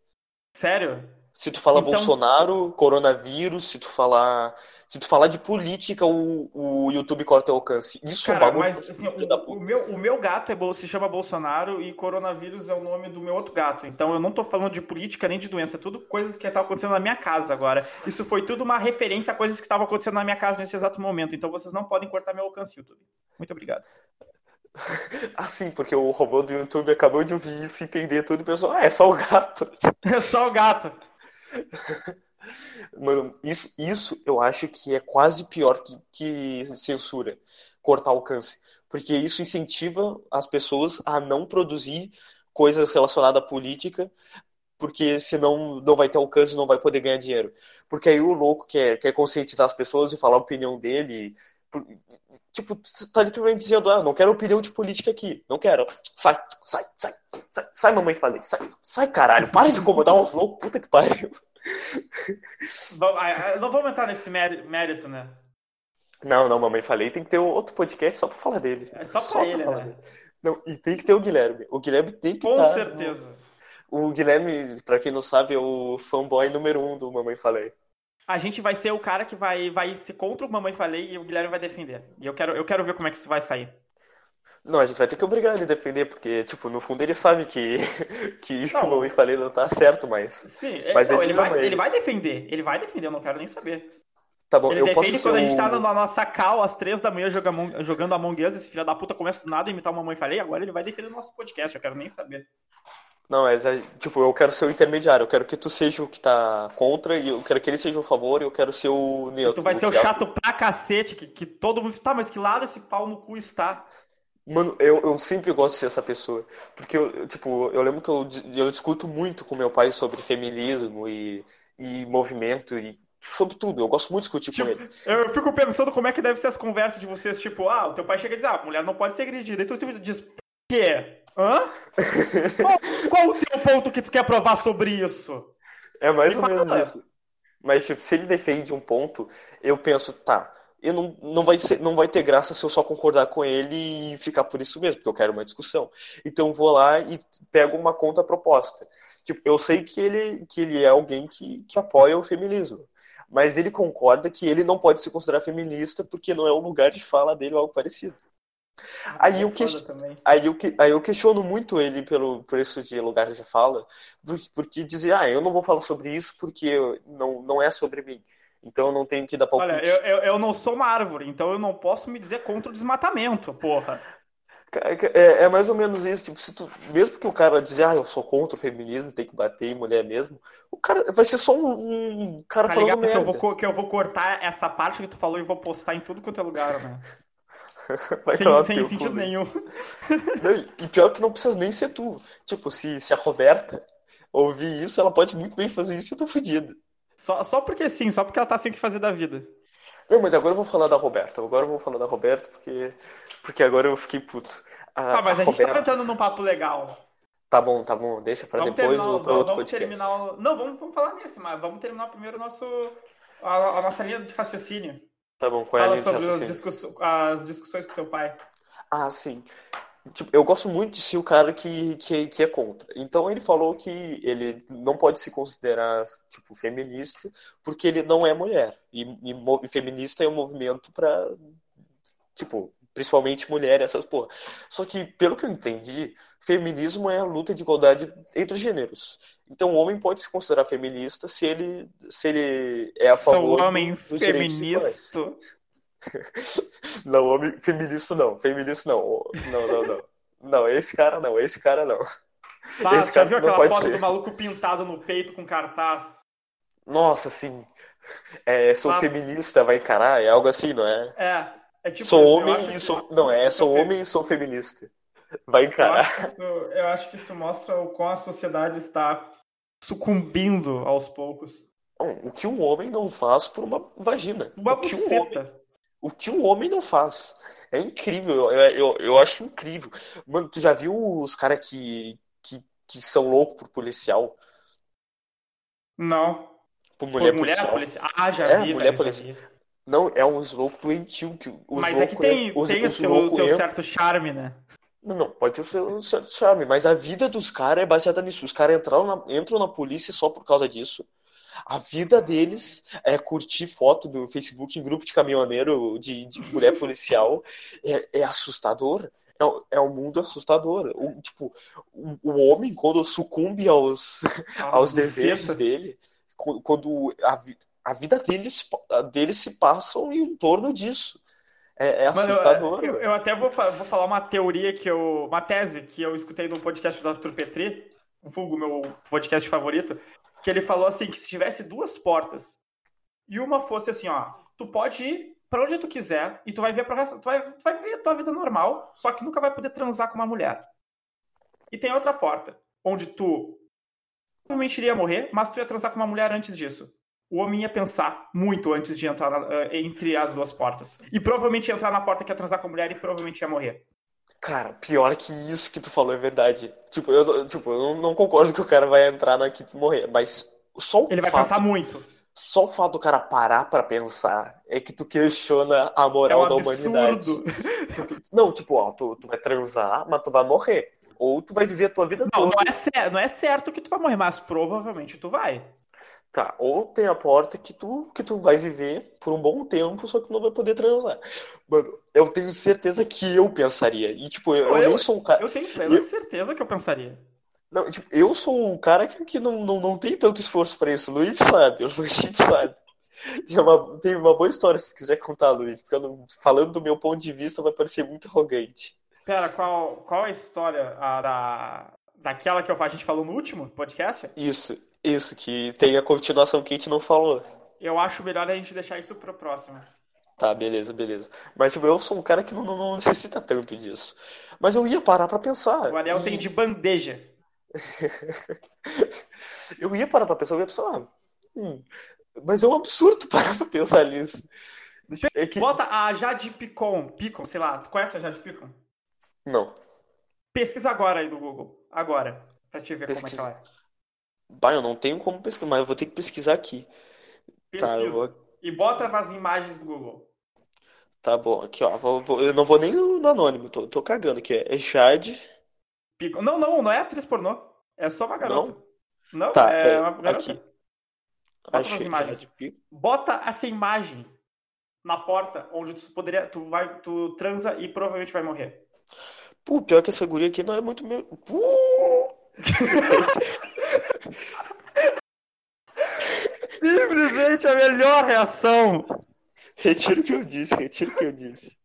Sério? Se tu fala então... Bolsonaro, coronavírus, se tu falar. Se tu falar de política, o, o YouTube corta o alcance. Isso Cara, é um bagulho. Mas, assim, o, o, meu, o meu gato é, se chama Bolsonaro e coronavírus é o nome do meu outro gato. Então eu não tô falando de política nem de doença. É tudo coisas que estavam acontecendo na minha casa agora. Isso foi tudo uma referência a coisas que estavam acontecendo na minha casa nesse exato momento. Então vocês não podem cortar meu alcance, YouTube. Muito obrigado. Ah, sim, porque o robô do YouTube acabou de ouvir isso, entender tudo e pensou, ah, é só o gato. É só o gato. Mano, isso, isso eu acho que é quase pior que, que censura, cortar alcance. Porque isso incentiva as pessoas a não produzir coisas relacionadas à política, porque senão não vai ter alcance, não vai poder ganhar dinheiro. Porque aí o louco quer, quer conscientizar as pessoas e falar a opinião dele. Tipo, tá literalmente dizendo, ah, não quero opinião de política aqui. Não quero. Sai, sai, sai, sai, sai mamãe, falei. Sai, sai, caralho. Para de incomodar uns loucos, puta que pariu. Ah, ah, não vamos entrar nesse mérito, né? Não, não, mamãe falei, tem que ter outro podcast só pra falar dele. É só pra só ele, pra né? Dele. Não, e tem que ter o Guilherme. O Guilherme tem que Com tá certeza. No... O Guilherme, pra quem não sabe, é o fanboy número um do Mamãe Falei. A gente vai ser o cara que vai, vai ser contra o Mamãe Falei e o Guilherme vai defender. E eu quero, eu quero ver como é que isso vai sair. Não, a gente vai ter que obrigar ele a defender, porque, tipo, no fundo ele sabe que, que o Mamãe Falei não tá certo, mas. Sim, é, mas não, ele, ele, vai, ele vai defender. Ele vai defender, eu não quero nem saber. Tá bom, ele eu defende posso quando a gente tá na nossa cal às três da manhã jogando, jogando Among Us, esse filho da puta começa do nada a imitar uma mãe falei, agora ele vai defender o nosso podcast, eu quero nem saber. Não, mas é, tipo, eu quero ser o intermediário, eu quero que tu seja o que tá contra, e eu quero que ele seja o favor, e eu quero ser o neutro. tu vai ser o chato pra cacete, que, que todo mundo. Tá, mas que lado esse pau no cu está? Mano, eu, eu sempre gosto de ser essa pessoa. Porque, eu, tipo, eu lembro que eu, eu discuto muito com meu pai sobre feminismo e, e movimento e sobre tudo. Eu gosto muito de discutir tipo, com ele. Eu fico pensando como é que deve ser as conversas de vocês, tipo, ah, o teu pai chega e diz, ah, a mulher não pode ser agredida. E tu diz, quê? Hã? qual, qual, o teu ponto que tu quer provar sobre isso? É mais Me ou fala. menos isso. Mas, tipo, se ele defende um ponto, eu penso, tá, eu não, não, vai ser, não vai ter graça se eu só concordar com ele e ficar por isso mesmo, porque eu quero uma discussão. Então vou lá e pego uma conta proposta. Tipo, eu sei que ele, que ele é alguém que, que apoia o feminismo mas ele concorda que ele não pode se considerar feminista porque não é o lugar de fala dele ou algo parecido. Ah, aí, é eu que... aí, eu que... aí eu questiono muito ele pelo preço de lugar de fala, porque dizer, ah, eu não vou falar sobre isso porque não, não é sobre mim. Então eu não tenho que dar palpite. Olha, eu, eu, eu não sou uma árvore, então eu não posso me dizer contra o desmatamento, porra. É, é, mais ou menos isso, tipo, se tu, mesmo que o cara dizer, ah, eu sou contra o feminismo, tem que bater em mulher mesmo, o cara vai ser só um, um cara tá falando merda. Que eu, vou, que eu vou cortar essa parte que tu falou e vou postar em tudo quanto é lugar, né? Vai sem sem sentido nenhum. Não, e pior que não precisa nem ser tu. Tipo, se, se a Roberta ouvir isso, ela pode muito bem fazer isso e eu tô fodido. Só, só porque sim, só porque ela tá sem o que fazer da vida. Não, mas agora eu vou falar da Roberta. Agora eu vou falar da Roberta porque, porque agora eu fiquei puto. A, ah, mas a, a gente tá Roberta... tá entrando num papo legal. Tá bom, tá bom. Deixa pra vamos depois ou pra outro vamos podcast. Terminar... Não, vamos, vamos falar nesse, mas vamos terminar primeiro nosso, a, a nossa linha de raciocínio. Tá bom, qual é Fala a linha sobre de discuss... as discussões com teu pai. Ah, sim. Tipo, eu gosto muito de ser o cara que, que, que é contra. Então ele falou que ele não pode se considerar tipo feminista porque ele não é mulher. E, e, e feminista é um movimento para tipo, principalmente mulher, essas porra. Só que, pelo que eu entendi, feminismo é a luta de igualdade entre gêneros. Então o homem pode se considerar feminista se ele, se ele é a favor Sou homem feminista. Não, homem feminista não. Feminista não. Não, não, não. Não, esse cara não, esse cara não. Ah, esse cara viu aquela foto ser. do maluco pintado no peito com cartaz? Nossa, sim. É, sou ah. feminista, vai encarar? É algo assim, não é? É. é tipo sou assim, homem e sou. Não, é, sou homem e sou feminista. Vai encarar. Eu acho, isso, eu acho que isso mostra o quão a sociedade está sucumbindo aos poucos. o que um homem não faz por uma vagina. Uma que buceta. Um o que um homem não faz. É incrível, eu, eu, eu acho incrível. Mano, tu já viu os caras que, que, que são loucos por policial? Não. Por mulher, por mulher policial. policial. Ah, já é, vi. mulher velho, policial. Não, é uns loucos doentio. Que os mas é que tem, os, tem os, o seu, teu certo charme, né? Não, não, pode ter seu certo charme, mas a vida dos caras é baseada nisso. Os caras entram na polícia só por causa disso. A vida deles é curtir foto do Facebook em grupo de caminhoneiro de, de mulher policial. É, é assustador. É, é um mundo assustador. O, tipo, o, o homem, quando sucumbe aos, ah, aos deveres dele, quando a, a vida deles, deles se passam em torno disso. É, é assustador. Mano, eu, eu, até vou, vou falar uma teoria que eu. Uma tese que eu escutei no podcast do Arthur Petri, o Fulgo, meu podcast favorito, que ele falou assim que se tivesse duas portas e uma fosse assim, ó, tu pode ir para onde tu quiser e tu vai ver para tu vai, tu vai viver a tua vida normal, só que nunca vai poder transar com uma mulher. E tem outra porta, onde tu provavelmente iria morrer, mas tu ia transar com uma mulher antes disso. O homem ia pensar muito antes de entrar na, uh, entre as duas portas. E provavelmente ia entrar na porta que ia transar com a mulher e provavelmente ia morrer. Cara, pior que isso que tu falou é verdade. Tipo, eu, tipo, eu não, não concordo que o cara vai entrar na equipe e morrer, mas só o Ele vai fato, pensar muito. Só o fato do cara parar pra pensar é que tu questiona a moral é um da humanidade. Tu, não, tipo, ó, tu, tu vai transar, mas tu vai morrer. Ou tu vai viver a tua vida não, toda. Não é, certo, não é certo que tu vai morrer, mas provavelmente tu vai. Tá, ou tem a porta que tu, que tu vai viver por um bom tempo, só que não vai poder transar. Mano, eu tenho certeza que eu pensaria. E, tipo, eu, eu nem sou um cara. Eu tenho plena eu... certeza que eu pensaria. Não, tipo, eu sou um cara que, que não, não, não tem tanto esforço pra isso. Luiz sabe, o Luiz sabe. Tem uma, tem uma boa história se quiser contar, Luiz, porque não, falando do meu ponto de vista vai parecer muito arrogante. Pera, qual, qual é a história a, da, daquela que a gente falou no último podcast? Isso, isso, que tem a continuação que a gente não falou. Eu acho melhor a gente deixar isso pro próximo. Tá, beleza, beleza. Mas tipo, eu sou um cara que não, não, não necessita tanto disso. Mas eu ia parar pra pensar. O Ariel e... tem de bandeja. eu ia parar pra pensar, eu ia pensar, ah, hum, mas é um absurdo parar pra pensar nisso. É que... Bota a Jade Picon, Picon, sei lá, tu conhece a Jade Picon? Não. Pesquisa agora aí no Google, agora, pra te ver Pesquisa. como é que ela é. Bah, eu não tenho como pesquisar, mas eu vou ter que pesquisar aqui. Pesquisa. Tá, vou... E bota nas imagens do Google. Tá bom, aqui ó, vou, vou, eu não vou nem no, no anônimo, tô, tô cagando aqui, é Jade não, não, não é atriz pornô. É só uma garota. Não, não tá, é, é uma garota. Aqui. Bota Achei, imagens. Bota essa imagem na porta onde tu poderia. Tu vai, tu transa e provavelmente vai morrer. Pô, pior que essa guria aqui não é muito meu. Simplesmente a melhor reação. Retiro o que eu disse, retiro o que eu disse.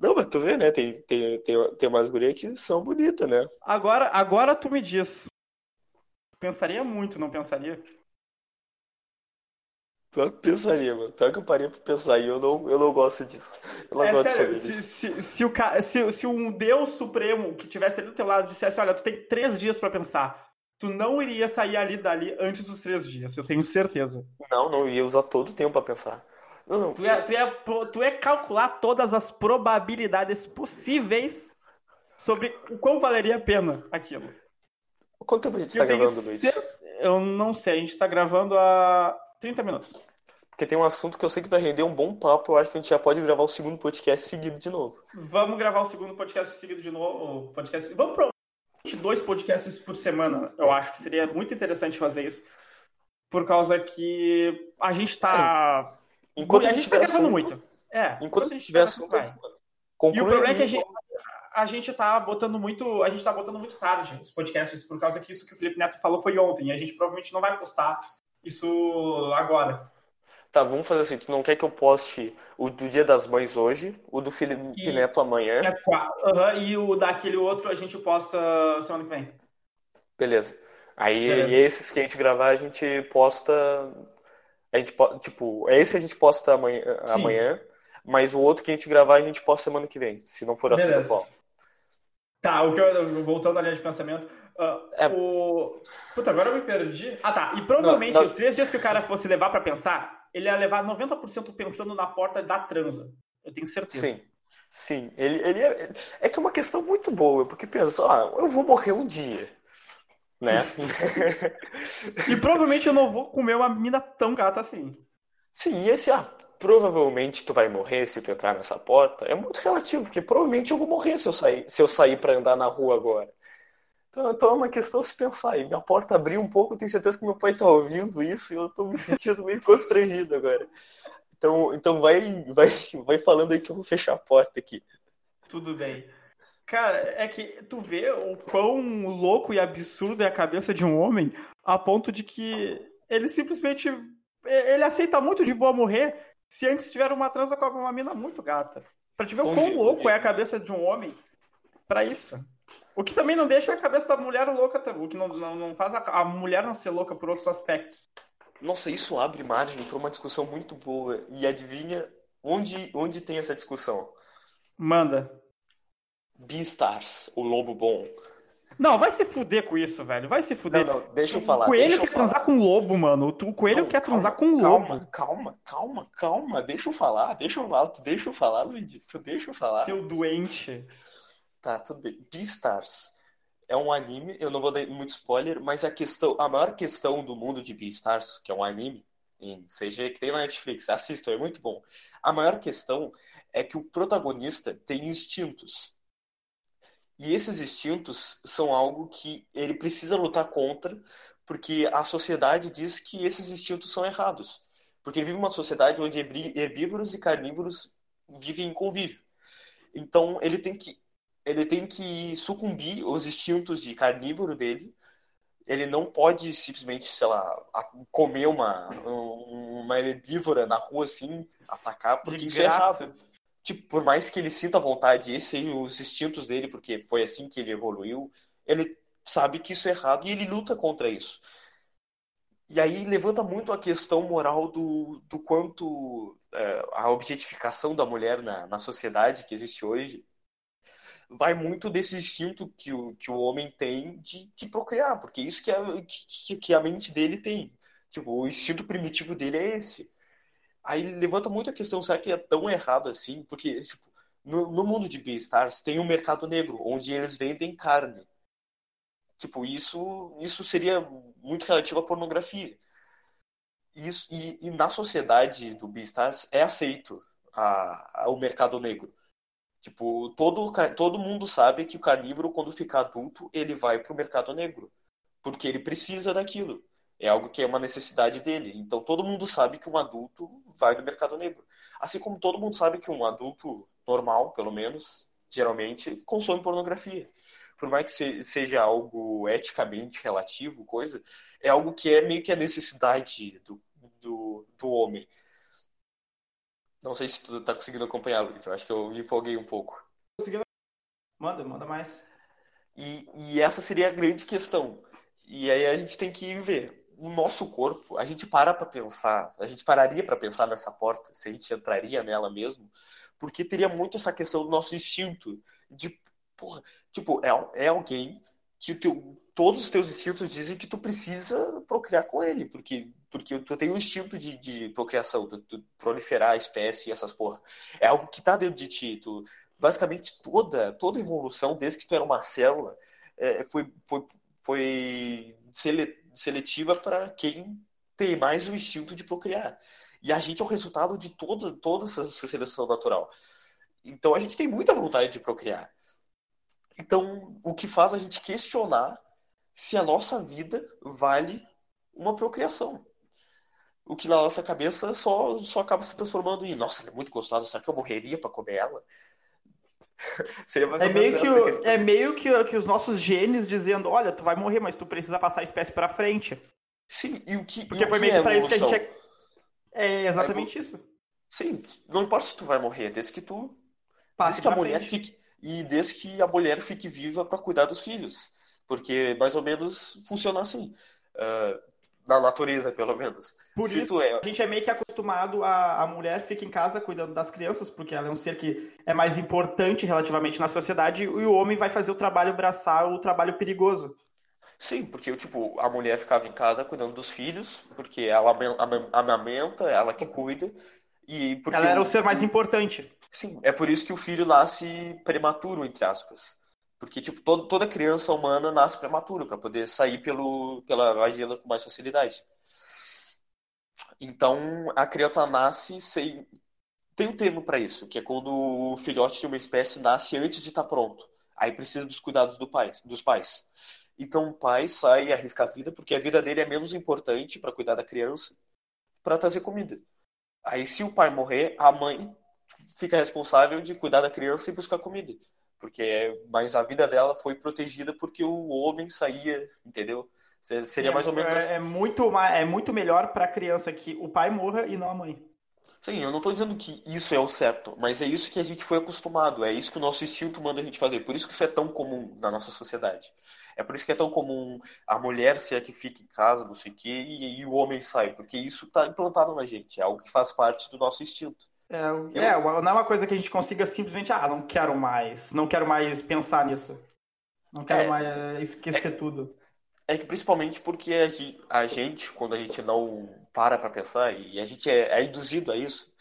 Não, mas tu vê, né? Tem, tem, tem, tem umas gurias que são bonitas, né? Agora, agora tu me diz. Pensaria muito, não pensaria? Pior que pensaria, mano. Pior que eu parei pra pensar e eu não, eu não gosto disso. Eu não é gosto sério, se, se, se, o, se, se um Deus Supremo que tivesse ali do teu lado dissesse, olha, tu tem três dias para pensar, tu não iria sair ali dali antes dos três dias, eu tenho certeza. Não, não ia usar todo o tempo para pensar. Não, não. Tu, é, tu, é, tu é calcular todas as probabilidades possíveis sobre o quão valeria a pena aquilo. Quanto tempo a gente está gravando, Luiz? Eu não sei, a gente está gravando há 30 minutos. Porque tem um assunto que eu sei que vai render um bom papo, eu acho que a gente já pode gravar o segundo podcast seguido de novo. Vamos gravar o segundo podcast seguido de novo. Podcast... Vamos dois podcasts por semana. Eu acho que seria muito interessante fazer isso. Por causa que a gente está. É Enquanto a gente está gravando muito. É, enquanto, a gente tiver assunto, E o problema é que a gente, a gente tá botando muito, a gente tá botando muito tarde os podcasts, por causa que isso que o Felipe Neto falou foi ontem, e a gente provavelmente não vai postar isso agora. Tá, vamos fazer assim, tu não quer que eu poste o do Dia das Mães hoje, o do Felipe e, Neto amanhã? É, uhum, e o daquele outro a gente posta semana que vem. Beleza. Aí Beleza. E esses que a gente gravar, a gente posta a gente tipo, esse a gente posta amanhã, amanhã, mas o outro que a gente gravar a gente posta semana que vem, se não for assim Beleza. atual. Tá, o que eu, voltando à linha de pensamento, uh, é... o... Puta, agora eu me perdi. Ah, tá. E provavelmente não, não... os três dias que o cara fosse levar para pensar, ele ia levar 90% pensando na porta da transa. Eu tenho certeza. Sim. Sim, ele, ele é, é que é uma questão muito boa, porque pensa, ah, eu vou morrer um dia né? e provavelmente eu não vou comer uma mina tão gata assim. Sim, e esse, ah, provavelmente tu vai morrer se tu entrar nessa porta, é muito relativo, porque provavelmente eu vou morrer se eu sair, se eu sair para andar na rua agora. Então, então, é uma questão se pensar. E minha porta abriu um pouco, eu tenho certeza que meu pai tá ouvindo isso e eu tô me sentindo meio constrangido agora. Então, então vai, vai, vai falando aí que eu vou fechar a porta aqui. Tudo bem. Cara, é que tu vê o quão louco e absurdo é a cabeça de um homem a ponto de que ele simplesmente. Ele aceita muito de boa morrer se antes tiver uma transa com uma mina muito gata. Pra te ver o quão louco é a cabeça de um homem para isso. O que também não deixa a cabeça da mulher louca, o que não, não, não faz a, a mulher não ser louca por outros aspectos. Nossa, isso abre margem para uma discussão muito boa. E adivinha onde, onde tem essa discussão? Manda. Beastars, o lobo bom. Não, vai se fuder com isso, velho. Vai se fuder. Não, não, deixa eu falar. O coelho quer transar com o lobo, mano. O coelho não, quer calma, transar com o lobo. Calma, calma, calma, calma. Deixa eu falar, deixa eu falar. Tu deixa eu falar, Luigi. Tu deixa eu falar. Seu doente. Tá, tudo bem. Beastars é um anime, eu não vou dar muito spoiler, mas a questão, a maior questão do mundo de Beastars, que é um anime, em seja que tem na Netflix, assistam, é muito bom. A maior questão é que o protagonista tem instintos. E esses instintos são algo que ele precisa lutar contra, porque a sociedade diz que esses instintos são errados. Porque ele vive uma sociedade onde herbívoros e carnívoros vivem em convívio. Então ele tem que ele tem que sucumbir aos instintos de carnívoro dele. Ele não pode simplesmente, sei lá, comer uma, uma herbívora na rua assim, atacar, porque isso é é errado. Tipo, por mais que ele sinta vontade, esses sejam os instintos dele, porque foi assim que ele evoluiu, ele sabe que isso é errado e ele luta contra isso. E aí levanta muito a questão moral do, do quanto é, a objetificação da mulher na, na sociedade que existe hoje vai muito desse instinto que o, que o homem tem de, de procriar, porque isso que, é, que, que a mente dele tem. Tipo, o instinto primitivo dele é esse. Aí levanta muito a questão, será que é tão errado assim? Porque, tipo, no, no mundo de Beastars tem um mercado negro, onde eles vendem carne. Tipo, isso, isso seria muito relativo à pornografia. Isso, e, e na sociedade do Beastars é aceito a, a, o mercado negro. Tipo, todo, todo mundo sabe que o carnívoro, quando ficar adulto, ele vai pro mercado negro. Porque ele precisa daquilo. É algo que é uma necessidade dele. Então todo mundo sabe que um adulto vai no mercado negro. Assim como todo mundo sabe que um adulto normal, pelo menos, geralmente, consome pornografia. Por mais que seja algo eticamente relativo, coisa, é algo que é meio que a necessidade do, do, do homem. Não sei se tu tá conseguindo acompanhar, Luiz. Eu acho que eu me empolguei um pouco. Conseguindo. Manda, manda mais. E, e essa seria a grande questão. E aí a gente tem que ver. O nosso corpo, a gente para para pensar, a gente pararia para pensar nessa porta, se a gente entraria nela mesmo, porque teria muito essa questão do nosso instinto de, porra, tipo, é, é alguém que teu, todos os teus instintos dizem que tu precisa procriar com ele, porque porque tu tem um instinto de, de procriação, tu, tu proliferar a espécie e essas porra. É algo que tá dentro de ti. Tu, basicamente, toda, toda evolução, desde que tu era uma célula, é, foi, foi, foi seletiva para quem tem mais o instinto de procriar. E a gente é o resultado de toda, toda essa, essa seleção natural. Então a gente tem muita vontade de procriar. Então, o que faz a gente questionar se a nossa vida vale uma procriação o que na nossa cabeça só, só acaba se transformando em nossa, ela é muito gostosa, será que eu morreria para comer ela? é meio, que, o, é meio que, que os nossos genes dizendo, olha, tu vai morrer, mas tu precisa passar a espécie para frente. Sim, e o que Porque o foi meio que pra isso que a gente é... É exatamente é, isso. Sim, não importa se tu vai morrer, desde que tu Passe desde que a mulher frente. fique e desde que a mulher fique viva para cuidar dos filhos, porque mais ou menos funciona assim. Uh, na natureza, pelo menos. Por Se isso, é... a gente é meio que acostumado a, a mulher fica em casa cuidando das crianças, porque ela é um ser que é mais importante relativamente na sociedade, e o homem vai fazer o trabalho braçal, o trabalho perigoso. Sim, porque tipo, a mulher ficava em casa cuidando dos filhos, porque ela amamenta, ela que cuida, e porque ela era o ser mais importante. Sim, é por isso que o filho nasce prematuro, entre aspas. Porque, tipo, todo, toda criança humana nasce prematura para poder sair pelo, pela vagina com mais facilidade. Então, a criança nasce sem. Tem um termo para isso, que é quando o filhote de uma espécie nasce antes de estar tá pronto. Aí precisa dos cuidados do pai, dos pais. Então, o pai sai e arrisca a vida, porque a vida dele é menos importante para cuidar da criança, para trazer comida. Aí, se o pai morrer, a mãe fica responsável de cuidar da criança e buscar comida porque mas a vida dela foi protegida porque o homem saía, entendeu? Seria Sim, mais ou menos é, assim. é muito é muito melhor para a criança que o pai morra e não a mãe. Sim, eu não estou dizendo que isso é o certo, mas é isso que a gente foi acostumado, é isso que o nosso instinto manda a gente fazer. Por isso que isso é tão comum na nossa sociedade. É por isso que é tão comum a mulher ser a que fica em casa, não sei o quê, e, e o homem sai, porque isso está implantado na gente, é algo que faz parte do nosso instinto. É, é, não é uma coisa que a gente consiga simplesmente, ah, não quero mais, não quero mais pensar nisso. Não quero é, mais eh, esquecer é, tudo. É que principalmente porque a gente, quando a gente não para para pensar, e a gente é, é, induzido a isso,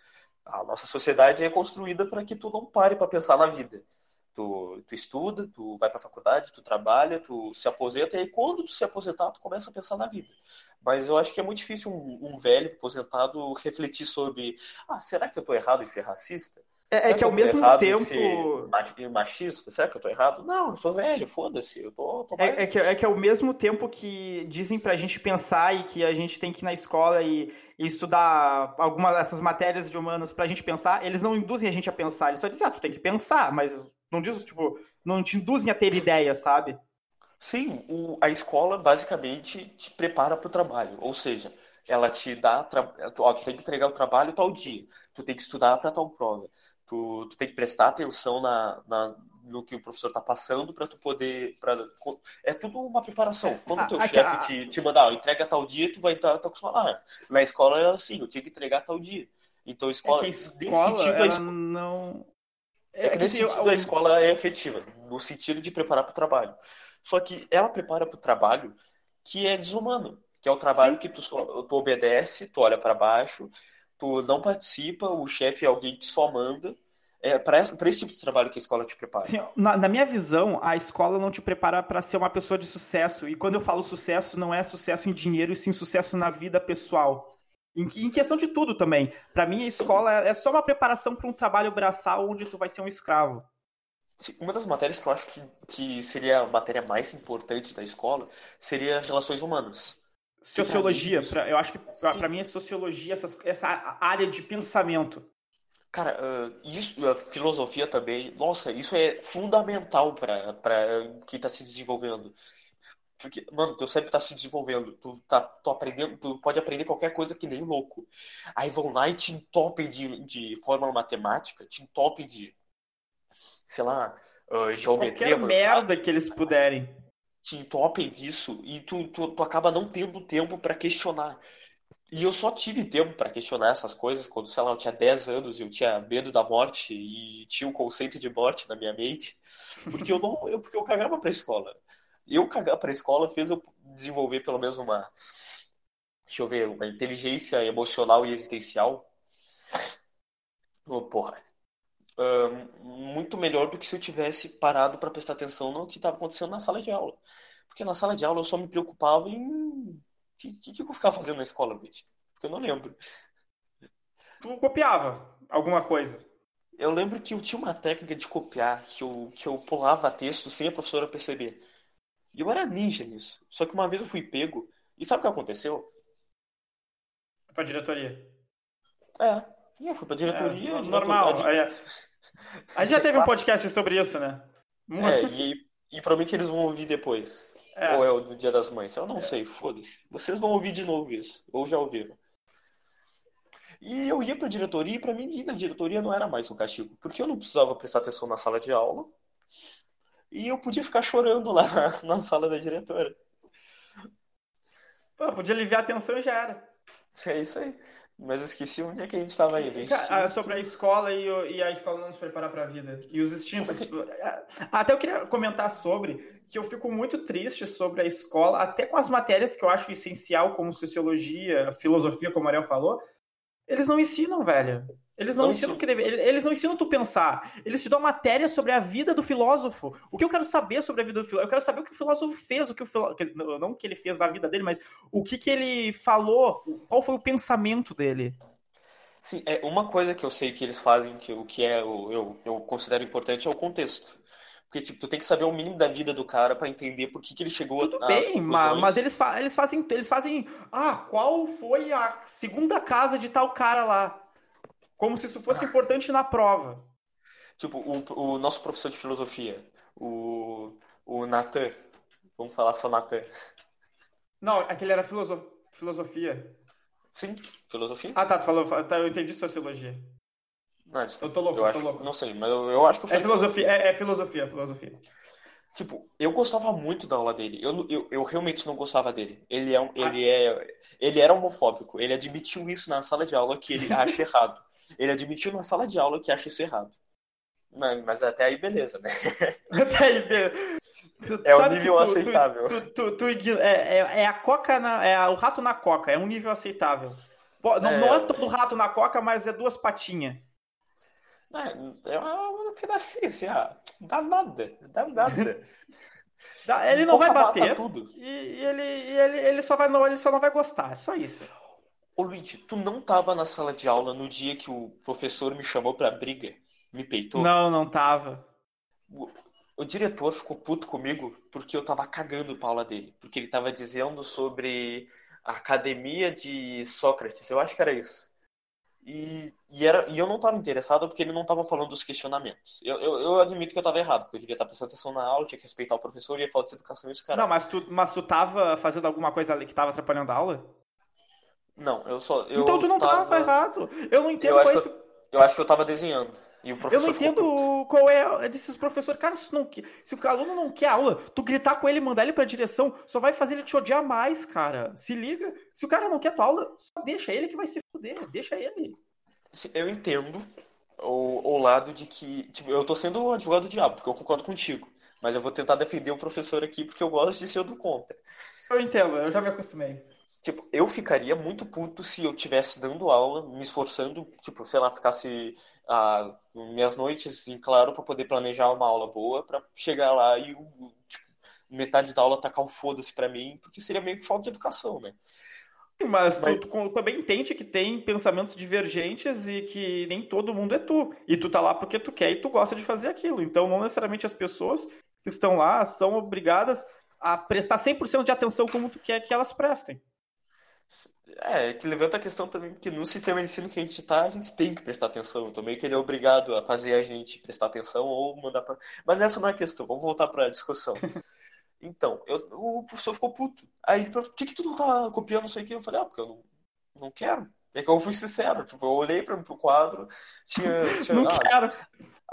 a nossa sociedade é construída para que tu não pare para pensar na vida. Tu, tu estuda, tu vai pra faculdade, tu trabalha, tu se aposenta, e aí quando tu se aposentar, tu começa a pensar na vida. Mas eu acho que é muito difícil um, um velho aposentado refletir sobre: ah, será que eu tô errado em ser racista? É, é que ao mesmo tempo. machista? Será que eu tô errado? Não, eu sou velho, foda-se. Eu tô. tô é, é, que, é que ao mesmo tempo que dizem pra gente pensar e que a gente tem que ir na escola e, e estudar algumas dessas matérias de humanos pra gente pensar, eles não induzem a gente a pensar. Eles só dizem, ah, tu tem que pensar, mas não diz, tipo, não te induzem a ter ideia, sabe? Sim, o, a escola basicamente te prepara pro trabalho. Ou seja, ela te dá. Ó, tu tem que entregar o trabalho tal dia. Tu tem que estudar para tal prova Tu, tu tem que prestar atenção na, na no que o professor está passando para tu poder. Pra, é tudo uma preparação. Quando o teu ah, chefe te, te mandar, ah, entrega tal dia, tu vai estar tá, tá acostumado. Ah, na escola era assim, eu tinha que entregar tal dia. Então, escola, é que a escola, sentido, a escola não. É, é que nesse sentido, eu... a escola é efetiva, no sentido de preparar para o trabalho. Só que ela prepara para o trabalho que é desumano, que é o trabalho Sim. que tu, tu obedece, tu olha para baixo, tu não participa, o chefe é alguém que só manda. É para esse, esse tipo de trabalho que a escola te prepara. Sim, na, na minha visão, a escola não te prepara para ser uma pessoa de sucesso. E quando eu falo sucesso, não é sucesso em dinheiro, e sim sucesso na vida pessoal. Em, em questão de tudo também. Para mim, a escola é só uma preparação para um trabalho braçal onde tu vai ser um escravo. Uma das matérias que eu acho que, que seria a matéria mais importante da escola seria relações humanas. Sociologia, pra, eu acho que para mim é sociologia, essa, essa área de pensamento. Cara, uh, isso, a filosofia também, nossa, isso é fundamental para quem está se desenvolvendo. Porque, mano, teu cérebro tá se desenvolvendo, tu tá tu aprendendo, tu pode aprender qualquer coisa que nem louco. Aí vão lá e te entopem de, de fórmula matemática, te entopem de, sei lá, uh, geometria Qualquer merda que eles puderem te entopem disso e tu, tu, tu acaba não tendo tempo para questionar. E eu só tive tempo para questionar essas coisas quando, sei lá, eu tinha 10 anos e eu tinha medo da morte e tinha um conceito de morte na minha mente, porque eu não, eu, porque eu cagava pra escola. Eu cagar pra escola fez eu desenvolver pelo menos uma, deixa eu ver, uma inteligência emocional e existencial. Oh, porra, uh, muito melhor do que se eu tivesse parado para prestar atenção no que estava acontecendo na sala de aula. Porque na sala de aula eu só me preocupava em. O que, que, que, eu ficava fazendo na escola, bicho? Porque eu não lembro. Tu copiava alguma coisa? Eu lembro que eu tinha uma técnica de copiar, que eu, que eu pulava texto sem a professora perceber. E eu era ninja nisso. Só que uma vez eu fui pego. E sabe o que aconteceu? Pra diretoria. É. E eu fui pra diretoria. É, normal. Diretoria... A gente já teve um podcast sobre isso, né? É, e, e provavelmente eles vão ouvir depois. É. Ou é o do Dia das Mães. Eu não é. sei, foda-se. Vocês vão ouvir de novo isso. Ou já ouviram. E eu ia pra diretoria e pra mim ir na diretoria não era mais um castigo. Porque eu não precisava prestar atenção na sala de aula. E eu podia ficar chorando lá na sala da diretora. Pô, podia aliviar a atenção e já era. É isso aí. Mas eu esqueci onde é que a gente estava indo. Instinto... Sobre a escola e, e, a escola não nos preparar para a vida. E os instintos. Até eu queria comentar sobre que eu fico muito triste sobre a escola, até com as matérias que eu acho essencial, como sociologia, filosofia, como o Ariel falou, eles não ensinam, velho. Eles não, não ensinam que deve. Eles não ensinam tu pensar. Eles te dão matéria sobre a vida do filósofo. O que eu quero saber sobre a vida do filósofo? Eu quero saber o que o filósofo fez, o que o filósofo. Não o que ele fez na vida dele, mas o que, que ele falou, qual foi o pensamento dele. Sim, é uma coisa que eu sei que eles fazem, que o que é eu, eu considero importante é o contexto. Porque, tipo, tu tem que saber o mínimo da vida do cara para entender por que, que ele chegou Tudo bem, mas, mas, eles, fa eles fazem. Eles fazem. Ah, qual foi a segunda casa de tal cara lá? Como se isso fosse importante na prova. Tipo, o, o nosso professor de filosofia, o, o Natan. Vamos falar só Natan. Não, aquele era filoso filosofia. Sim, filosofia. Ah, tá, tu falou, tá, eu entendi sociologia. Não, desculpa, eu tô louco, eu tô acho, louco. Não sei, mas eu, eu acho que eu É filosofia, é, é, filosofia, é filosofia. Tipo, eu gostava muito da aula dele. Eu, eu, eu realmente não gostava dele. Ele é, ele, ah. é, ele era homofóbico. Ele admitiu isso na sala de aula que ele acha errado. Ele admitiu na sala de aula que acha isso errado. Mas, mas até aí, beleza, né? Até aí, beleza. é o nível tu, aceitável. Tu, tu, é, é, é, a coca na, é o rato na coca, é um nível aceitável. Não é, não é todo rato na coca, mas é duas patinhas. É, é uma pedacinho assim, ah, dá nada, dá nada. ele não vai bater. E, ele, ele, ele, só vai, não, ele só não vai gostar, é só isso. Ô Luigi, tu não tava na sala de aula no dia que o professor me chamou pra briga? Me peitou? Não, não tava. O, o diretor ficou puto comigo porque eu tava cagando pra aula dele. Porque ele tava dizendo sobre a academia de Sócrates, eu acho que era isso. E, e, era, e eu não estava interessado porque ele não estava falando dos questionamentos. Eu, eu, eu, admito que eu estava errado, porque eu devia estar prestando atenção na aula, tinha que respeitar o professor e ia falar de educação e isso. Não, mas tu, mas tu tava fazendo alguma coisa ali que estava atrapalhando a aula? Não, eu só. Eu então tu não tava... tava errado. Eu não entendo eu esse... eu, eu acho que eu tava desenhando. E o professor eu não entendo qual é desses professores. Cara, se, não, se o aluno não quer aula, tu gritar com ele e mandar ele pra direção, só vai fazer ele te odiar mais, cara. Se liga. Se o cara não quer tua aula, só deixa ele que vai se fuder. Deixa ele. Eu entendo o, o lado de que. Tipo, eu tô sendo o advogado do diabo, porque eu concordo contigo. Mas eu vou tentar defender o professor aqui porque eu gosto de ser o do contra. Eu entendo, eu já me acostumei. Tipo, eu ficaria muito puto se eu tivesse dando aula, me esforçando, tipo, sei lá, ficasse ah, minhas noites em claro para poder planejar uma aula boa, para chegar lá e tipo, metade da aula tacar o foda-se para mim, porque seria meio que falta de educação, né? Mas, Mas... Tu, tu, também entende que tem pensamentos divergentes e que nem todo mundo é tu. E tu tá lá porque tu quer e tu gosta de fazer aquilo. Então, não necessariamente as pessoas que estão lá são obrigadas a prestar 100% de atenção como tu quer que elas prestem. É, que levanta a questão também que no sistema de ensino que a gente está, a gente tem que prestar atenção. Então, meio que ele é obrigado a fazer a gente prestar atenção ou mandar para. Mas essa não é a questão, vamos voltar para a discussão. Então, eu, o professor ficou puto. Aí ele perguntou: por que, que tu não tá copiando não sei o que? Eu falei: ah, porque eu não, não quero. É que eu fui sincero. Tipo, eu olhei para o quadro, tinha. tinha não ah, quero.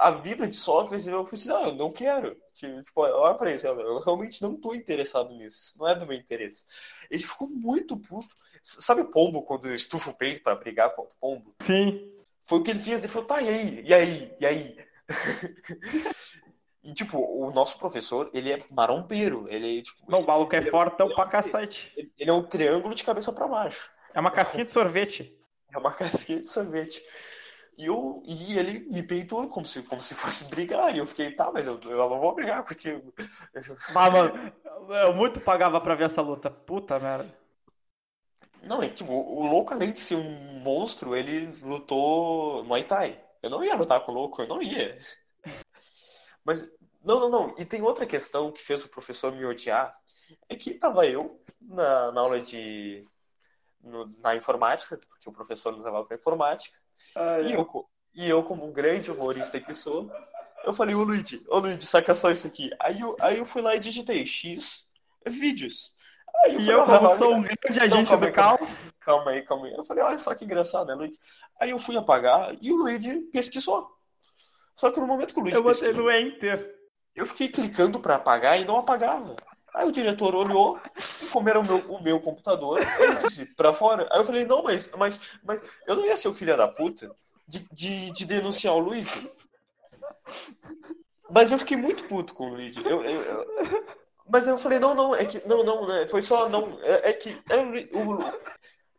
A vida de Sócrates, eu fui sincero: ah, eu não quero. Tipo, olha para isso, eu realmente não estou interessado nisso. Isso não é do meu interesse. Ele ficou muito puto. Sabe o pombo quando estufa o peito para brigar contra o pombo? Sim. Foi o que ele fez. Ele falou: tá, e aí? E aí? E aí? E, tipo, o nosso professor, ele é marombeiro. Ele, tipo, Não, o maluco é fortão pra cacete. Ele, ele, é um triângulo de cabeça para baixo. É uma casquinha de sorvete. É uma casquinha de sorvete. E, eu, e ele me peitou como se, como se fosse brigar. E eu fiquei, tá, mas eu, eu não vou brigar contigo. Ah, mano, eu muito pagava pra ver essa luta. Puta merda. Não, é tipo, o louco, além de ser um monstro, ele lutou Muay Thai. Eu não ia lutar com o louco, eu não ia. Mas, não, não, não. E tem outra questão que fez o professor me odiar. É que tava eu na, na aula de. No, na informática, porque o professor nos levava para informática. Ah, e, é. eu, e eu, como um grande humorista que sou, eu falei, ô Luigi, ô Luigi, saca só isso aqui. Aí eu, aí eu fui lá e digitei X vídeos. Aí eu e eu, como sou um grande agente do caos. Calma aí, calma aí. Eu falei, olha só que engraçado, né, Luigi? Aí eu fui apagar e o Luigi pesquisou. Só que no momento que o Luiz Eu botei no Enter. Eu fiquei clicando para apagar e não apagava. Aí o diretor olhou, como era o meu, o meu computador, ele disse, pra fora. Aí eu falei, não, mas, mas, mas eu não ia ser o filho da puta de, de, de denunciar o Luigi. Mas eu fiquei muito puto com o Luigi. Eu, eu, eu, mas eu falei, não, não, é que. Não, não, né? Foi só. Não, é, é que. É, o,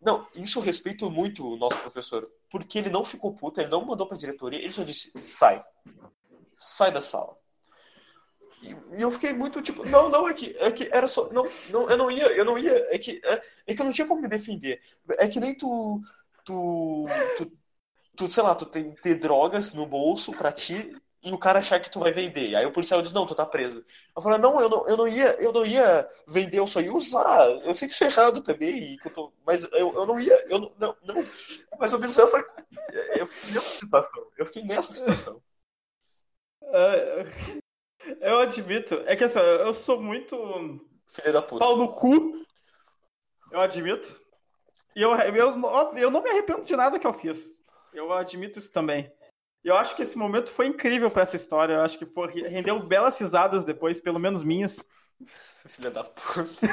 não, isso eu respeito muito o nosso professor. Porque ele não ficou puto, ele não mandou pra diretoria, ele só disse, sai. Sai da sala. E, eu fiquei muito tipo, não, não, é que, é que era só. Não, não, eu não ia, eu não ia. É que, é, é que eu não tinha como me defender. É que nem tu. Tu. Tu, tu sei lá, tu tem ter drogas no bolso pra ti e o cara achar que tu vai vender. Aí o policial diz, não, tu tá preso. Eu falei, não, eu não, eu não ia, eu não ia vender, eu só ia usar. Eu sei que isso é errado também, que eu tô, mas eu, eu não ia, eu não, não, não. Mas eu fiz essa. Eu fiquei nessa situação. Eu fiquei nessa situação. Eu admito. É que assim, eu sou muito. Filha da puta. Pau no cu. Eu admito. E eu, eu, eu não me arrependo de nada que eu fiz. Eu admito isso também. Eu acho que esse momento foi incrível para essa história. Eu acho que foi, rendeu belas risadas depois, pelo menos minhas. Filha da puta.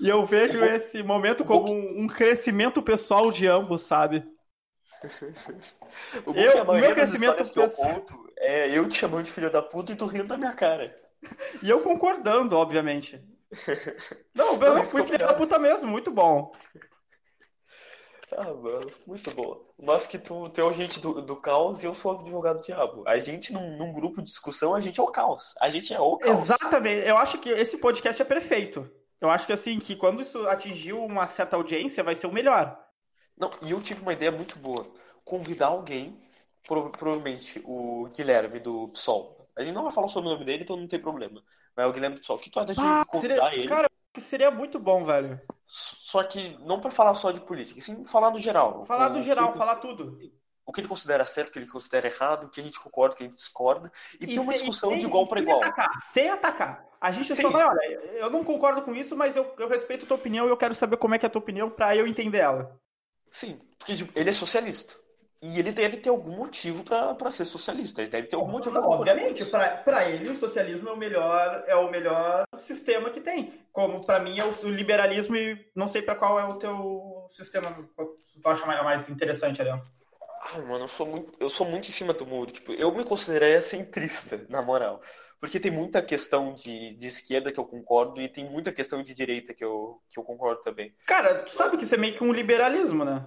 e eu vejo esse momento como um, um crescimento pessoal de ambos, sabe? O eu, o meu crescimento pessoal ponto é eu te chamando de filho da puta e tu rindo da minha cara. E eu concordando, obviamente. Não, eu fui filho da puta mesmo, muito bom. Ah, mano, muito boa. Mas que tu, tu é o gente do, do caos e eu sou o advogado do diabo. A gente, num, num, grupo de discussão, a gente é o caos. A gente é o caos. Exatamente. Eu acho que esse podcast é perfeito. Eu acho que assim, que quando isso atingiu uma certa audiência, vai ser o melhor. Não, e eu tive uma ideia muito boa. Convidar alguém, provavelmente o Guilherme do PSOL. A gente não vai falar sobre o nome dele, então não tem problema. Mas é o Guilherme do PSOL. O que tu acha de ah, convidar seria... ele? Cara, que seria muito bom, velho. Só que não para falar só de política, sim falar no geral. Falar do geral, falar tudo. O que ele considera certo, o que ele considera errado, o que a gente concorda, o que a gente discorda. E, e ter uma discussão sem, de igual para igual. Atacar, sem atacar. A gente sem só vai, olha, eu não concordo com isso, mas eu, eu respeito a tua opinião e eu quero saber como é que é a tua opinião para eu entender ela. Sim, porque tipo, ele é socialista. E ele deve ter algum motivo para ser socialista. Ele deve ter algum motivo. Não, obviamente, para ele o socialismo é o melhor é o melhor sistema que tem. Como para mim é o, liberalismo e não sei para qual é o teu sistema que tu acha mais, interessante, Adel. Ai, mano, eu sou muito eu sou muito em cima do muro. Tipo, eu me consideraria centrista, na moral. Porque tem muita questão de, de esquerda que eu concordo e tem muita questão de direita que eu, que eu concordo também. Cara, tu sabe que isso é meio que um liberalismo, né?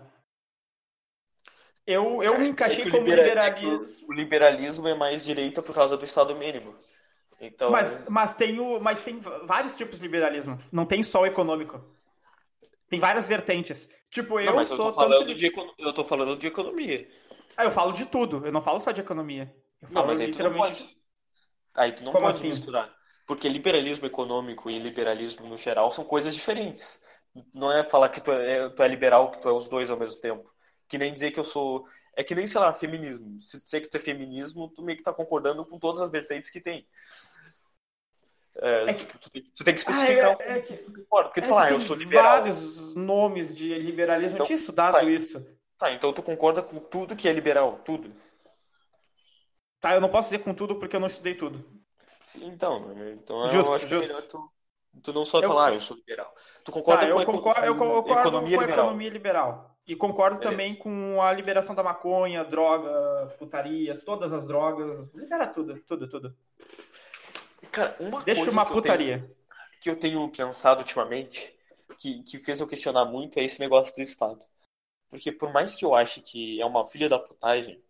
Eu, eu me encaixei é como liberalismo. O liberalismo é mais direita por causa do Estado mínimo. Então... Mas, mas, tem o, mas tem vários tipos de liberalismo. Não tem só o econômico. Tem várias vertentes. Tipo, eu não, sou. Eu tô, falando tanto... de, eu tô falando de economia. Ah, eu falo de tudo. Eu não falo só de economia. Eu falo não, mas aí literalmente. Tu não pode... Aí tu não Como pode assim? misturar. Porque liberalismo econômico e liberalismo no geral são coisas diferentes. Não é falar que tu é, tu é liberal, que tu é os dois ao mesmo tempo. Que nem dizer que eu sou. É que nem, sei lá, feminismo. Se dizer que tu é feminismo, tu meio que tá concordando com todas as vertentes que tem. É, é que... tu, tu, tem que especificar ah, é, é que... Porque tu fala, ah, eu sou liberal. vários nomes de liberalismo. Então, eu tinha estudado tá, isso. Tá, então tu concorda com tudo que é liberal, tudo. Tá, eu não posso dizer com tudo porque eu não estudei tudo. Sim, então, então justo, eu acho justo. é melhor tu, tu não só eu... falar, ah, eu sou liberal. Tu concorda tá, com, eu concordo, eu concordo economia com a liberal. economia liberal. E concordo Beleza. também com a liberação da maconha, droga, putaria, todas as drogas. Libera tudo, tudo, tudo. Cara, uma Deixa coisa uma que putaria. Eu tenho, que eu tenho pensado ultimamente, que, que fez eu questionar muito, é esse negócio do Estado. Porque por mais que eu ache que é uma filha da putagem,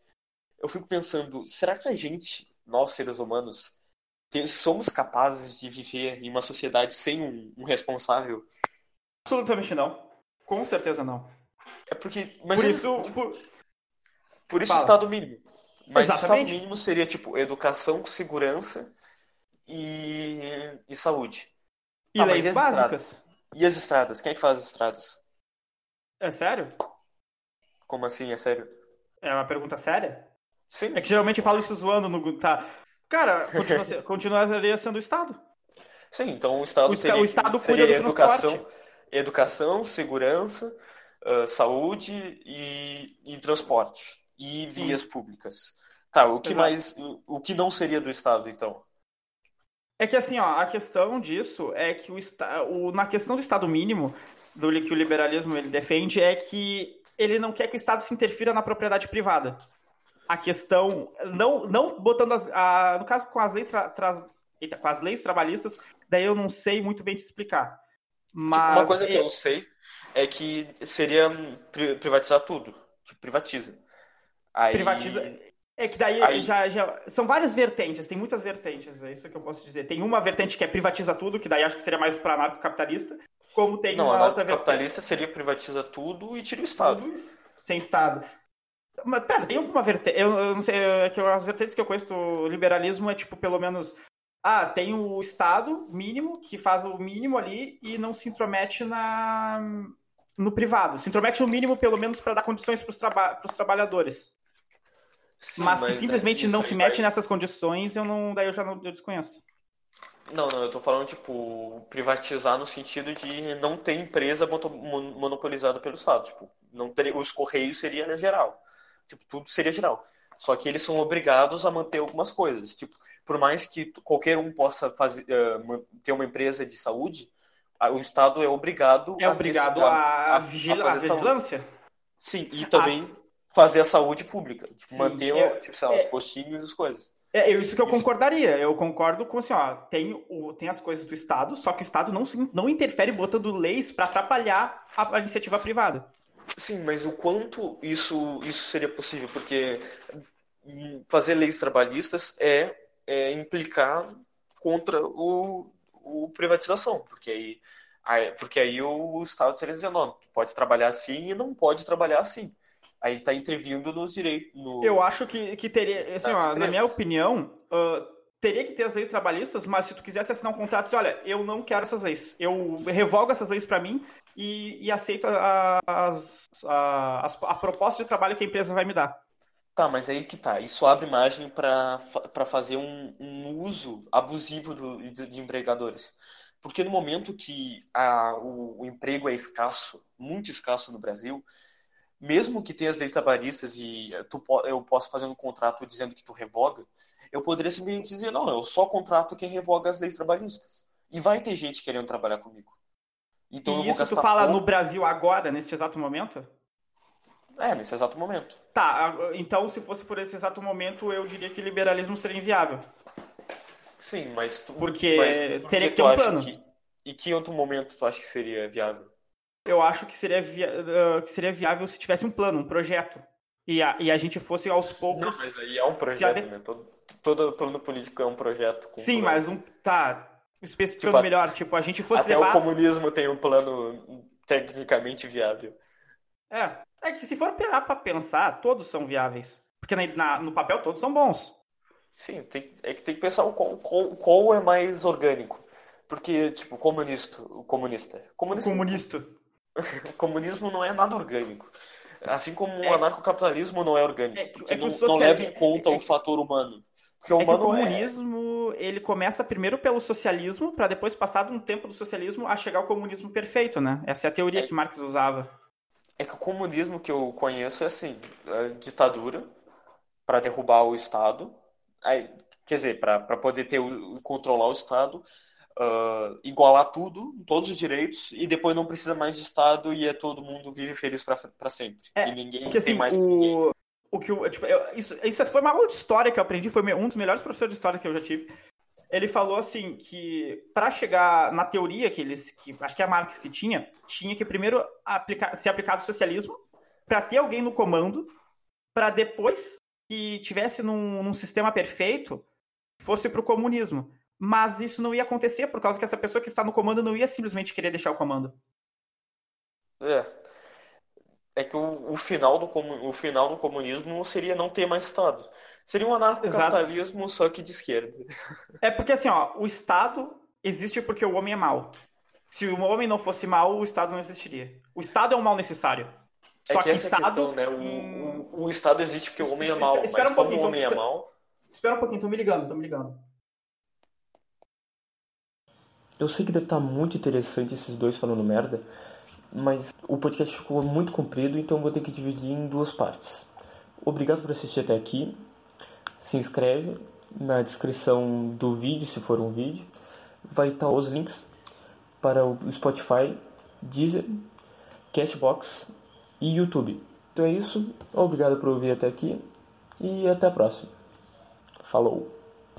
eu fico pensando, será que a gente, nós seres humanos, somos capazes de viver em uma sociedade sem um, um responsável? Absolutamente não. Com certeza não. É porque. Mas por isso. Tipo, por isso o Estado mínimo. Mas Exatamente. o Estado mínimo seria, tipo, educação, segurança e, e saúde. E ah, leis e básicas. Estradas? E as estradas? Quem é que faz as estradas? É sério? Como assim? É sério? É uma pergunta séria? Sim. É que geralmente eu falo isso zoando no. Tá. Cara, continua, continuaria sendo o Estado. Sim, então o Estado o, seria, o Estado cuida do educação, transporte. educação, segurança, uh, saúde e, e, transporte. E Sim. vias públicas. Tá, o que Exato. mais. O, o que não seria do Estado, então? É que assim, ó, a questão disso é que o, o na questão do Estado mínimo, do que o liberalismo ele defende, é que ele não quer que o Estado se interfira na propriedade privada a questão, não, não botando as, a, no caso com as, leis tra, tra, eita, com as leis trabalhistas, daí eu não sei muito bem te explicar. Mas tipo, uma coisa que eu sei é que seria privatizar tudo, tipo, privatiza. Aí... Privatiza. É que daí Aí... já, já. São várias vertentes, tem muitas vertentes, é isso que eu posso dizer. Tem uma vertente que é privatiza tudo, que daí acho que seria mais para anarcocapitalista, como tem Não, uma outra vertente. capitalista seria privatiza tudo e tira o Estado. Tudo sem Estado. Mas, pera, tem alguma vertente. Eu, eu, não sei, é que as vertentes que eu conheço do liberalismo é tipo, pelo menos. Ah, tem o Estado mínimo, que faz o mínimo ali e não se intromete na, no privado. Se intromete no mínimo, pelo menos, para dar condições para os traba trabalhadores. Sim, mas, mas que simplesmente não se mete vai... nessas condições, eu não, daí eu já não eu desconheço. Não, não, eu tô falando, tipo, privatizar no sentido de não ter empresa monopolizada pelo Estado. Tipo, não ter, os Correios seria geral. Tipo, tudo seria geral. Só que eles são obrigados a manter algumas coisas. Tipo, por mais que qualquer um possa fazer, uh, ter uma empresa de saúde, o Estado é obrigado é obrigado a, a, a, vigil a vigilância. Saúde. Sim, e também As... fazer a saúde pública. Tipo, manter é, tipo, lá, é, os postinhos e as coisas. É isso que eu concordaria. Eu concordo com assim, ó, tem, o, tem as coisas do Estado, só que o Estado não, não interfere botando leis para atrapalhar a, a iniciativa privada. Sim, mas o quanto isso, isso seria possível? Porque fazer leis trabalhistas é, é implicar contra o, o privatização, porque aí, aí, porque aí o Estado estaria dizendo, não, pode trabalhar assim e não pode trabalhar assim. Aí está intervindo nos direitos. No... Eu acho que, que teria, assim, ó, na minha opinião, uh, teria que ter as leis trabalhistas, mas se tu quisesse assinar um contrato, diz, olha, eu não quero essas leis. Eu revogo essas leis para mim e, e aceito a, as, a, a proposta de trabalho que a empresa vai me dar. Tá, mas aí que tá. Isso abre margem para fazer um, um, uso abusivo do, de, de, empregadores. Porque no momento que a, o, o, emprego é escasso, muito escasso no Brasil, mesmo que tenha as leis trabalhistas e tu, eu possa fazer um contrato dizendo que tu revoga, eu poderia simplesmente dizer, não, eu só contrato quem revoga as leis trabalhistas. E vai ter gente querendo trabalhar comigo. Então, e isso tu fala pouco... no Brasil agora, neste exato momento? É, nesse exato momento. Tá, então se fosse por esse exato momento, eu diria que liberalismo seria inviável. Sim, mas tu, Porque mas, teria que ter um plano. Que, e que outro momento tu acha que seria viável? Eu acho que seria, via, uh, que seria viável se tivesse um plano, um projeto. E a, e a gente fosse aos poucos. Não, mas aí é um projeto, ade... né? Todo, todo plano político é um projeto. Sim, mas um. Tá. Especificando tipo, melhor, tipo, a gente fosse até levar. o comunismo tem um plano tecnicamente viável. É. É que se for parar pra pensar, todos são viáveis. Porque na, na, no papel todos são bons. Sim, tem, é que tem que pensar o qual, qual, qual, é mais orgânico. Porque, tipo, comunista. O comunista. Comunista. Comunista. comunismo não é nada orgânico. Assim como é, o anarcocapitalismo não é orgânico. É, porque é não, social... não, leva em conta o fator humano. Porque o, é humano o comunismo, ele começa primeiro pelo socialismo, para depois, passado um tempo do socialismo, a chegar ao comunismo perfeito, né? Essa é a teoria que Marx usava. É que o comunismo que eu conheço é assim, é ditadura para derrubar o Estado, aí, quer dizer, para poder ter controlar o Estado, uh, igualar tudo, todos os direitos, e depois não precisa mais de Estado e é todo mundo vive feliz para sempre. É, e ninguém porque, tem assim, mais o... que ninguém. O que eu, tipo, eu, isso, isso foi uma aula de história que eu aprendi, foi um dos melhores professores de história que eu já tive. Ele falou assim que para chegar na teoria que eles, que acho que é a Marx que tinha, tinha que primeiro aplicar, ser aplicado o socialismo para ter alguém no comando, para depois que tivesse num, num sistema perfeito fosse para o comunismo. Mas isso não ia acontecer por causa que essa pessoa que está no comando não ia simplesmente querer deixar o comando. É. É que o, o final, do, o final do comunismo seria não ter mais Estado. Seria um anarcocapitalismo só que de esquerda. É porque assim, ó, o Estado existe porque o homem é mau. Se o homem não fosse mau, o Estado não existiria. O Estado é um mal necessário. É só é que, que Estado. Questão, né? o, hum... o, o, Estado existe porque o homem é mau. Espera mas um pouquinho, como o homem então, é mau. Espera um pouquinho, estão me ligando, estão me ligando. Eu sei que deve estar muito interessante esses dois falando merda, mas o podcast ficou muito comprido, então vou ter que dividir em duas partes. Obrigado por assistir até aqui. Se inscreve na descrição do vídeo, se for um vídeo. Vai estar os links para o Spotify, Deezer, Cashbox e YouTube. Então é isso. Obrigado por ouvir até aqui e até a próxima. Falou!